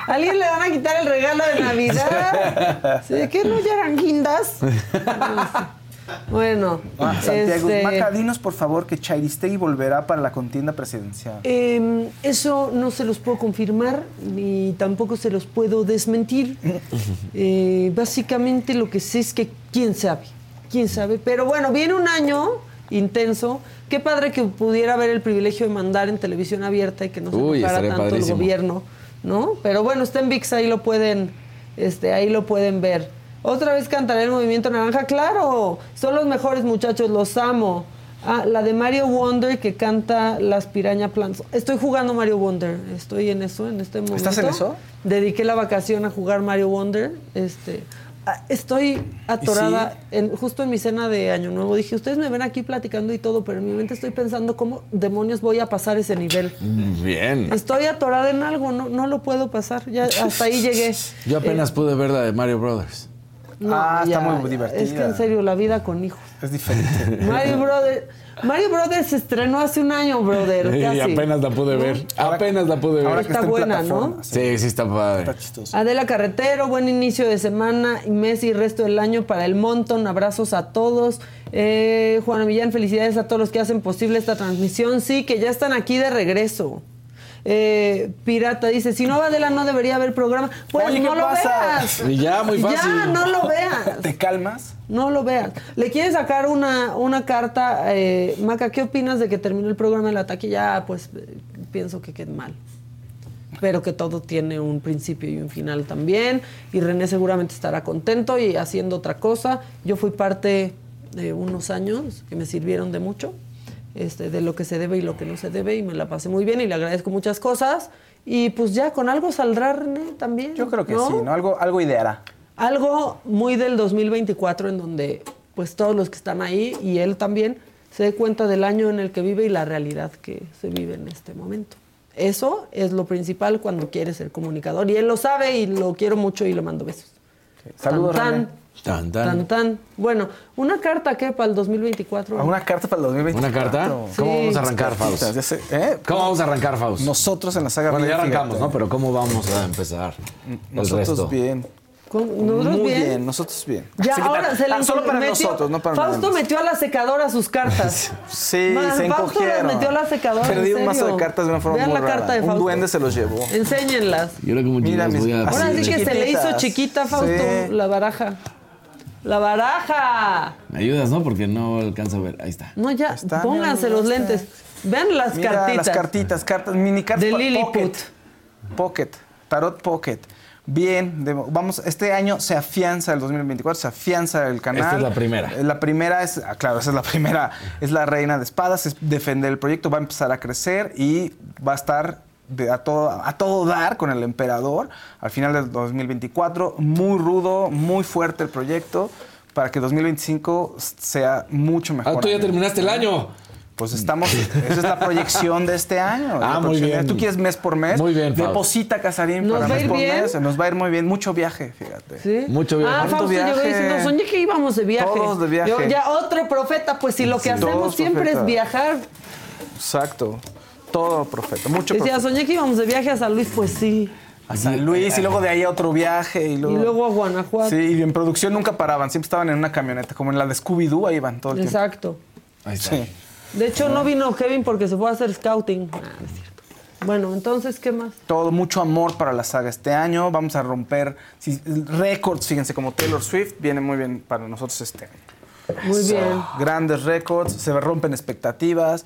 ¿Alguien le van a quitar el regalo de Navidad? *laughs* ¿Sí? ¿Qué no ya eran guindas? *laughs* Bueno, Ah, Santiago, este, Maca, dinos por favor que Chairistegui volverá para la contienda presidencial. em, eso no se los puedo confirmar ni tampoco se los puedo desmentir. *laughs* Eh, básicamente lo que sé es que quién sabe, quién sabe. Pero bueno, viene un año intenso. Qué padre que pudiera haber el privilegio de mandar en televisión abierta y que no se Uy, tanto padrísimo. el gobierno, ¿no? Pero bueno, está en VIX, ahí lo pueden, este, ahí lo pueden ver. Otra vez cantaré el movimiento naranja, claro, son los mejores muchachos, los amo. Ah, la de Mario Wonder que canta Las Piraña Plants. Estoy jugando Mario Wonder, estoy en eso, en este momento. ¿Estás en eso? Dediqué la vacación a jugar Mario Wonder. Este, ah, estoy atorada en, justo en mi cena de Año Nuevo. Dije, ustedes me ven aquí platicando y todo, pero en mi mente estoy pensando cómo demonios voy a pasar ese nivel. Bien. Estoy atorada en algo, no, no lo puedo pasar. Ya hasta ahí llegué. Yo apenas pude ver la de Mario Brothers. No, Ah, está muy ya. divertida. Es que en serio, la vida con hijos. Es diferente. *laughs* Mario Brothers, Mario Brothers se estrenó hace un año, brother. Y casi. apenas la pude ver. apenas la pude ver. ahora que Está está en buena, ¿no? Sí, sí está padre. Está chistoso. Adela Carretero, buen inicio de semana y mes y resto del año para el montón. Abrazos a todos. Eh, Juana Millán, felicidades a todos los que hacen posible esta transmisión. Sí, que ya están aquí de regreso. Eh, Pirata dice, si no va Adela no debería haber programa. Pues Oye, ¿qué no lo pasa? veas. Y ya, muy fácil. Ya, no lo veas. ¿Te calmas? No lo veas. Le quieren sacar una, una carta, eh, Maca, ¿qué opinas de que terminó el programa del ataque? Ya, pues eh, pienso que quede mal. Pero que todo tiene un principio y un final también. Y René seguramente estará contento y haciendo otra cosa. Yo fui parte de unos años que me sirvieron de mucho, este, de lo que se debe y lo que no se debe, y me la pasé muy bien y le agradezco muchas cosas. Y pues ya con algo saldrá René también. Yo creo que ¿no? sí, ¿no? Algo, algo ideará. Algo muy del 2024 en donde pues todos los que están ahí y él también se dé cuenta del año en el que vive y la realidad que se vive en este momento. Eso es lo principal cuando quieres ser comunicador y él lo sabe y lo quiero mucho y le mando besos. Saludos, tan, René. Tan, tan, tan, tan. Bueno, una carta que para el 2024. ¿A una carta para el 2024. ¿Una carta? ¿Cómo Sí. vamos a arrancar, Faust? Sé, ¿eh? ¿Cómo vamos a arrancar, Faust? Nosotros en la saga Bueno, ya arrancamos, fíjate. ¿no? Pero ¿cómo vamos a empezar? el Nosotros resto? bien. Con- nosotros Muy bien. bien. nosotros bien. Ya ahora se le solo para metió- nosotros, no para nadie Fausto metió a la secadora sus cartas. *laughs* Sí, Man, se Fausto encogieron. las metió a la secadora. Perdí un mazo de cartas de una forma Vean muy la rara. carta de Un Fausto. duende se los llevó. Enséñenlas. Y ahora como Mira, mis- voy a... así. Ahora sí que se le hizo chiquita, Fausto, Sí. la baraja. La baraja. Me ayudas, ¿no? Porque no alcanzo a ver. Ahí está. No, ya, está, pónganse los lentes. Vean las Mira cartitas. las cartitas, cartas, mini cartas De Lilliput. Pocket. Pocket, Tarot Pocket. Bien, de- vamos, este año se afianza el 2024, se afianza el canal. Esta es la primera. Eh, La primera es, ah, claro, esa es la primera, es la reina de espadas, es defender el proyecto, va a empezar a crecer y va a estar de- a, todo, a todo dar con el emperador al final del 2024. Muy rudo, muy fuerte el proyecto para que 2025 sea mucho mejor. Ah, tú ya terminaste el año. Pues estamos, esa es la proyección de este año. Ah, muy bien. ¿Tú quieres mes por mes? Muy bien, Fausto. Deposita, Casarín, ¿Nos para va a mes ir por bien? mes. Nos va a ir muy bien. Mucho viaje, fíjate. ¿Sí? Mucho viaje. Ah, Fausto llegó viaje. diciendo, soñé que íbamos de viaje. Todos de viaje. Yo, ya otro profeta, pues si lo que Sí. hacemos Todos siempre es viajar. Exacto. Todo profeta. Mucho Decía, profeta. soñé que íbamos de viaje a San Luis, pues sí. A San Luis y luego de ahí a otro viaje. Y luego, Y luego a Guanajuato. Sí, y en producción nunca paraban. Siempre estaban en una camioneta, como en la de Scooby-Doo, ahí iban todo el tiempo. Exacto. Ahí está. Sí. De hecho, no vino Kevin porque se fue a hacer scouting. Ah, no es cierto. Bueno, entonces, ¿qué más? Todo, mucho amor para la saga este año. Vamos a romper sí, récords, fíjense, como Taylor Swift viene muy bien para nosotros este año. Muy bien. Grandes récords, se rompen expectativas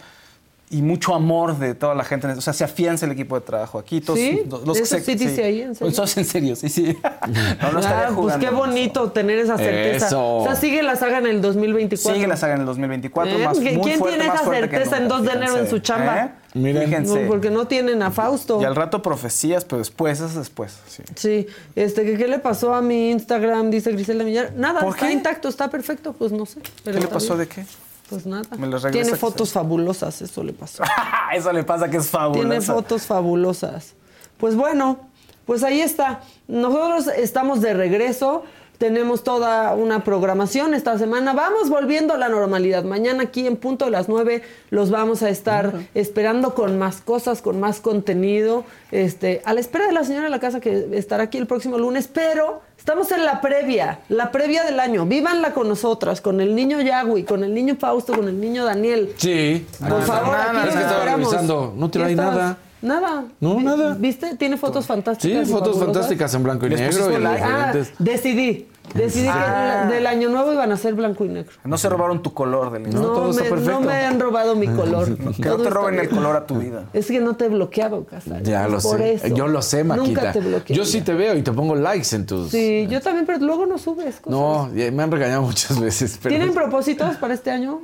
y mucho amor de toda la gente. O sea, se afianza el equipo de trabajo aquí. Todos, ¿Sí? los- ¿Eso sí dice ahí, en serio? Eso en serio, sí, sí. *laughs* No, no Ah, pues qué bonito tener esa certeza. Eso. O sea, sigue la saga en el 2024. Sigue la saga en el 2024. ¿Eh? Más, ¿Quién muy fuerte, tiene más esa fuerte que certeza en nunca, 2 de enero en su chamba? ¿Eh? Miren. Fíjense. No, porque no tienen a Fausto. Y al rato profecías, pero después, es después. Sí. Sí, este, ¿qué, qué le pasó a mi Instagram? Dice Griselda Millar. Nada, ¿Por está qué? intacto, está perfecto, pues no sé. pero ¿Qué le pasó bien. de qué? Pues nada. Me lo Tiene fotos fabulosas, eso le pasó. *laughs* Eso le pasa que es fabuloso. Tiene fotos fabulosas. Pues bueno, pues ahí está. Nosotros estamos de regreso. Tenemos toda una programación esta semana. Vamos volviendo a la normalidad. Mañana aquí en punto de las 9 los vamos a estar esperando con más cosas, con más contenido. Este, a la espera de la señora de la casa que estará aquí el próximo lunes, pero estamos en la previa, la previa del año. Vívanla con nosotras, con el niño Yagui, con el niño Fausto, con el niño Daniel. Sí. Por favor, aquí Es que los estaba esperamos. revisando. No ¿Qué estabas? nada. Nada. No, nada. ¿Viste? Tiene fotos fantásticas. Sí, fotos fabulosas. fantásticas en blanco y ¿Les negro y like? Ah, diferentes. decidí. Decidí Ah. que del año nuevo iban a ser blanco y negro. No se robaron tu color del No, todo está me, perfecto. no me han robado mi color. *laughs* Que no te roben el color a tu vida. Es que no te he bloqueado. Ya lo por sé. eso. Yo lo sé, Maquita. Nunca te bloqueo. Yo sí te veo y te pongo likes en tus. Sí, yo también, pero luego no subes cosas. No, ya me han regañado *laughs* muchas veces. Pero ¿Tienen propósitos para este año?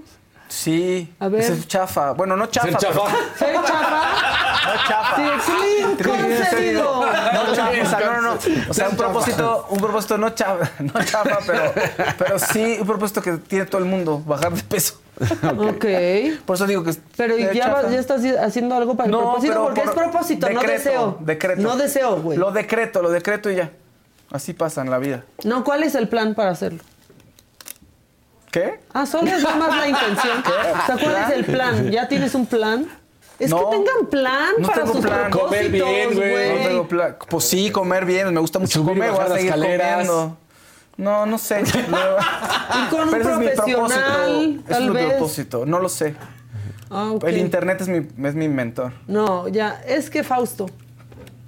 Sí. A ver. Ser chafa. Bueno, no chafa. *laughs* Ser chafa. pero- ¿Ser chafa? No chafa. Sí, clean, concedido. No chafa. O sea, no, no, no. O sea, un propósito, un propósito no chafa, *laughs* no chafa, pero, pero sí un propósito que tiene todo el mundo, bajar de peso. Ok. Por eso digo que Pero ¿y ser ya, vas- ya estás haciendo algo para el propósito, pero porque por es propósito, no decreto, deseo. Decreto. No deseo, güey. Lo decreto, lo decreto y ya. Así pasa en la vida. No, ¿cuál es el plan para hacerlo? ¿Qué? Ah, solo es nada más la intención. O sea, ¿cuál es el plan? ¿Ya tienes un plan? Es No. que tengan plan No para tengo sus plan. propósitos, Comer bien, güey. No tengo plan. Pues sí, comer bien, me gusta mucho Subir y comer, voy a seguir escaleras. comiendo. No, no sé. *laughs* No. Ir con un Pero ese es mi profesional, propósito. Tal es mi vez. propósito. No lo sé. Ah. El internet es mi, es mi mentor. No, ya, es que Fausto.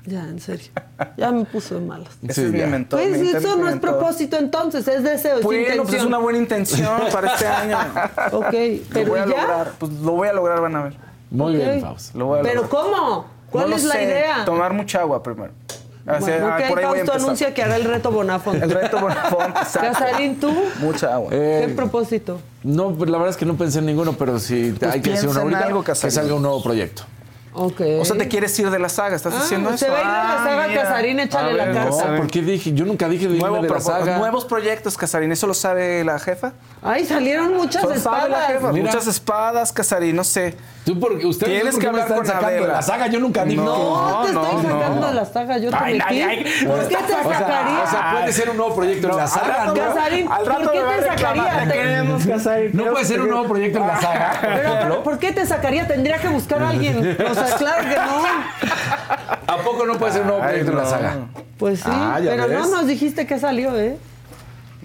Ya, en serio. Ya me puso de malas. Ese Sí, es mi mentor. Pues mi eso no es propósito entonces, es deseo, es Bueno, intención. pues es una buena intención para este año. *laughs* Ok, Lo pero voy a ya. lograr. Pues lo voy a lograr, van a ver. Muy bien, Fausto. Lo voy a Pero lograr. ¿cómo? ¿Cuál No es lo la sé. idea? Tomar mucha agua primero. Así, Bueno, ah, ok, por ahí voy a Fausto anuncia que hará el reto Bonafont. El reto Bonafont. *laughs* Casarín, ¿tú? Mucha agua. Eh, ¿Qué propósito? No, pues la verdad es que no pensé en ninguno, pero si hay que hacer uno en ahorita, algo, que salga un nuevo proyecto. O sea, te quieres ir de la saga, ¿estás Ah, haciendo eso? se va a ir de la Ah, saga, mira. Casarín, échale A la ver, carta. No, ¿por qué dije? Yo nunca dije de Nuevo irme de la saga. Nuevos proyectos, Casarín. ¿Eso lo sabe la jefa? Ay, salieron muchas Solo sabe la espadas. jefa. Mira. Muchas espadas, Casarín, no sé. Tú porque ustedes Tienes ¿por qué que me hablar están con sacando de la saga. Yo nunca dije No, No, te estoy no, sacando no. de la saga, yo te Ay, metí. ay, ay. ¿Por qué te sacaría? o sea, puede ser un nuevo proyecto en la saga. ¿no? Casarín, Al rato ¿por qué me va a te sacaría? te queremos, Casarín. No puede ser un nuevo proyecto en la saga, *laughs* por Pero, ejemplo. ¿por qué te sacaría? Tendría que buscar a alguien. O sea, claro que no. ¿A poco no puede ser un nuevo Ay, proyecto en la no. saga? Pues sí, Ah, pero no ves. nos dijiste que salió, ¿eh?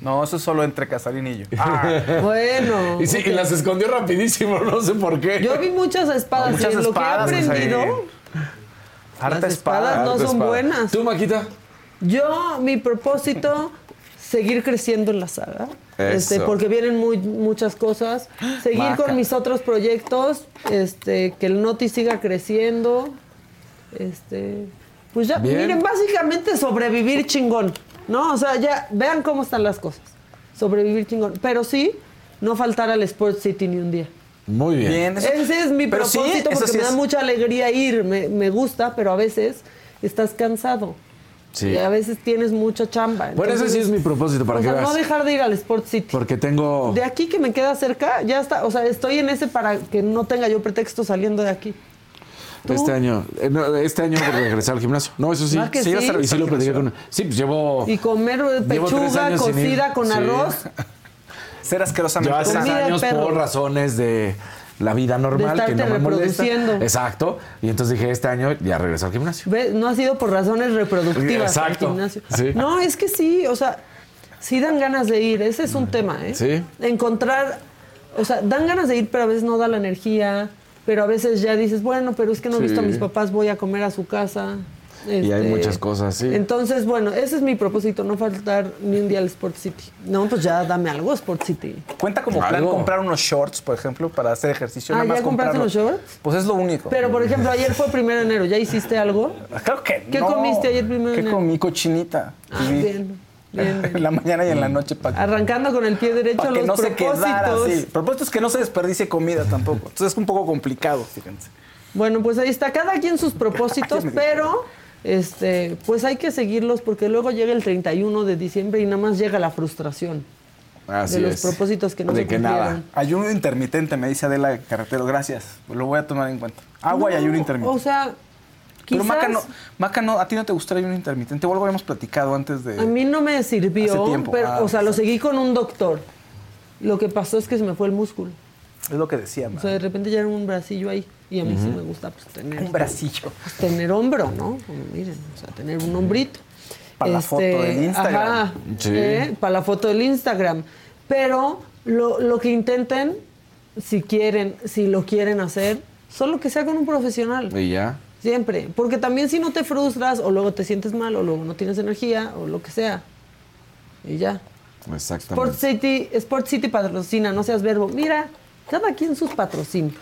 No, eso es solo entre Casarín y yo. *laughs* Bueno. Y sí, y las escondió rapidísimo, no sé por qué. Yo vi muchas espadas Muchas y lo espadas, que he aprendido. Harta las espadas espada. no son espada. buenas. ¿Tú, Maquita? Yo, mi propósito, seguir creciendo en la saga. Este, porque vienen muy, muchas cosas. Seguir Maca. con mis otros proyectos, este, que el Noti siga creciendo. Este, pues ya, Bien. miren, básicamente sobrevivir chingón, ¿no? O sea, ya vean cómo están las cosas. Sobrevivir chingón. Pero sí, no faltar al Sports City ni un día. Muy bien. Bien, eso- Ese es mi pero propósito porque sí me da mucha alegría ir, me, me gusta, pero a veces estás cansado. Sí. Y a veces tienes mucha chamba. Bueno, ese sí es mi propósito, para o que sea, veas. no dejar de ir al Sport City. Porque tengo... De aquí que me queda cerca, ya está. O sea, estoy en ese para que no tenga yo pretexto saliendo de aquí. ¿Tú? Este año, eh, no, este año regresar al gimnasio. No, eso sí. ¿Verdad que sí, sí? Y sí lo gimnasio. platiqué Sí, pues llevo. Y comer pechuga cocida con Sí. arroz. Ser asquerosamente Yo hace años por razones de la vida normal De que no me molesta. Exacto. Y entonces dije, este año ya regreso al gimnasio. No ha sido por razones reproductivas Exacto. al gimnasio. Sí. No, es que sí, o sea, sí dan ganas de ir. Ese es un tema, ¿eh? Sí. Encontrar, o sea, dan ganas de ir, pero a veces no da la energía. Pero a veces ya dices, bueno, pero es que no he visto a mis papás, voy a comer a su casa. Y hay Este, muchas cosas, sí. Entonces, bueno, ese es mi propósito, no faltar ni un día al Sport City. No, pues ya dame algo, Sport City. Cuenta como plan comprar unos shorts, por ejemplo, para hacer ejercicio. Ah, nada más ¿ya compraste los shorts? Pues es lo único. Pero, por ejemplo, ayer fue primero de enero, ¿ya hiciste algo? Creo que ¿Qué no. comiste ayer primero de ¿Qué enero? comí? Cochinita. Ah, bien, bien. *laughs* En la mañana y en la noche para Arrancando con el pie derecho para que los no se quedara propósitos. así. Propósito es que no se desperdicie comida tampoco. Entonces es un poco complicado, fíjense. Bueno, pues ahí está, cada quien sus *laughs* propósitos, pero este, pues hay que seguirlos porque luego llega el 31 de diciembre y nada más llega la frustración Así de los es. propósitos que no De se que nada. Ayuno intermitente, me dice Adela Carretero. Gracias. Lo voy a tomar en cuenta. Agua y No, ayuno intermitente. O sea, Pero Maca no, Maca no, a ti no te gusta el ayuno intermitente o algo habíamos platicado antes de. a mí no me sirvió, tiempo. pero, Ah, o sea, lo seguí con un doctor. Lo que pasó es que se me fue el músculo. Es lo que decía, O sea, de repente ya era un bracillo ahí y a mí sí me gusta pues, tener Un bracillo. pues, tener hombro, ¿no? Como miren, o sea, tener un hombrito. Para la foto del Instagram. Ajá, Sí. ¿eh? para la foto del Instagram. Pero lo, lo que intenten, si quieren, si lo quieren hacer, solo que sea con un profesional. Y ya. Siempre. Porque también si no te frustras, o luego te sientes mal, o luego no tienes energía, o lo que sea. Y ya. Sport Exactamente. City, Sport City patrocina, no seas verbo. Mira, cada quien sus patrocinios.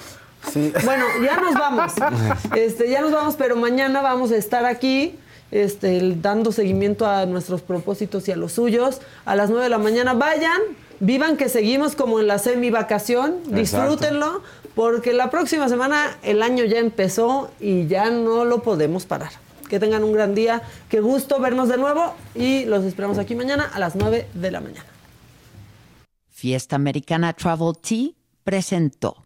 Sí. Bueno, ya nos vamos. *laughs* Este, ya nos vamos, pero mañana vamos a estar aquí este, dando seguimiento a nuestros propósitos y a los suyos. A las 9 de la mañana vayan, vivan que seguimos como en la semi vacación, disfrútenlo, porque la próxima semana el año ya empezó y ya no lo podemos parar. Que tengan un gran día, qué gusto vernos de nuevo y los esperamos aquí mañana a las 9 de la mañana. Fiesta Americana Travel Tea presentó.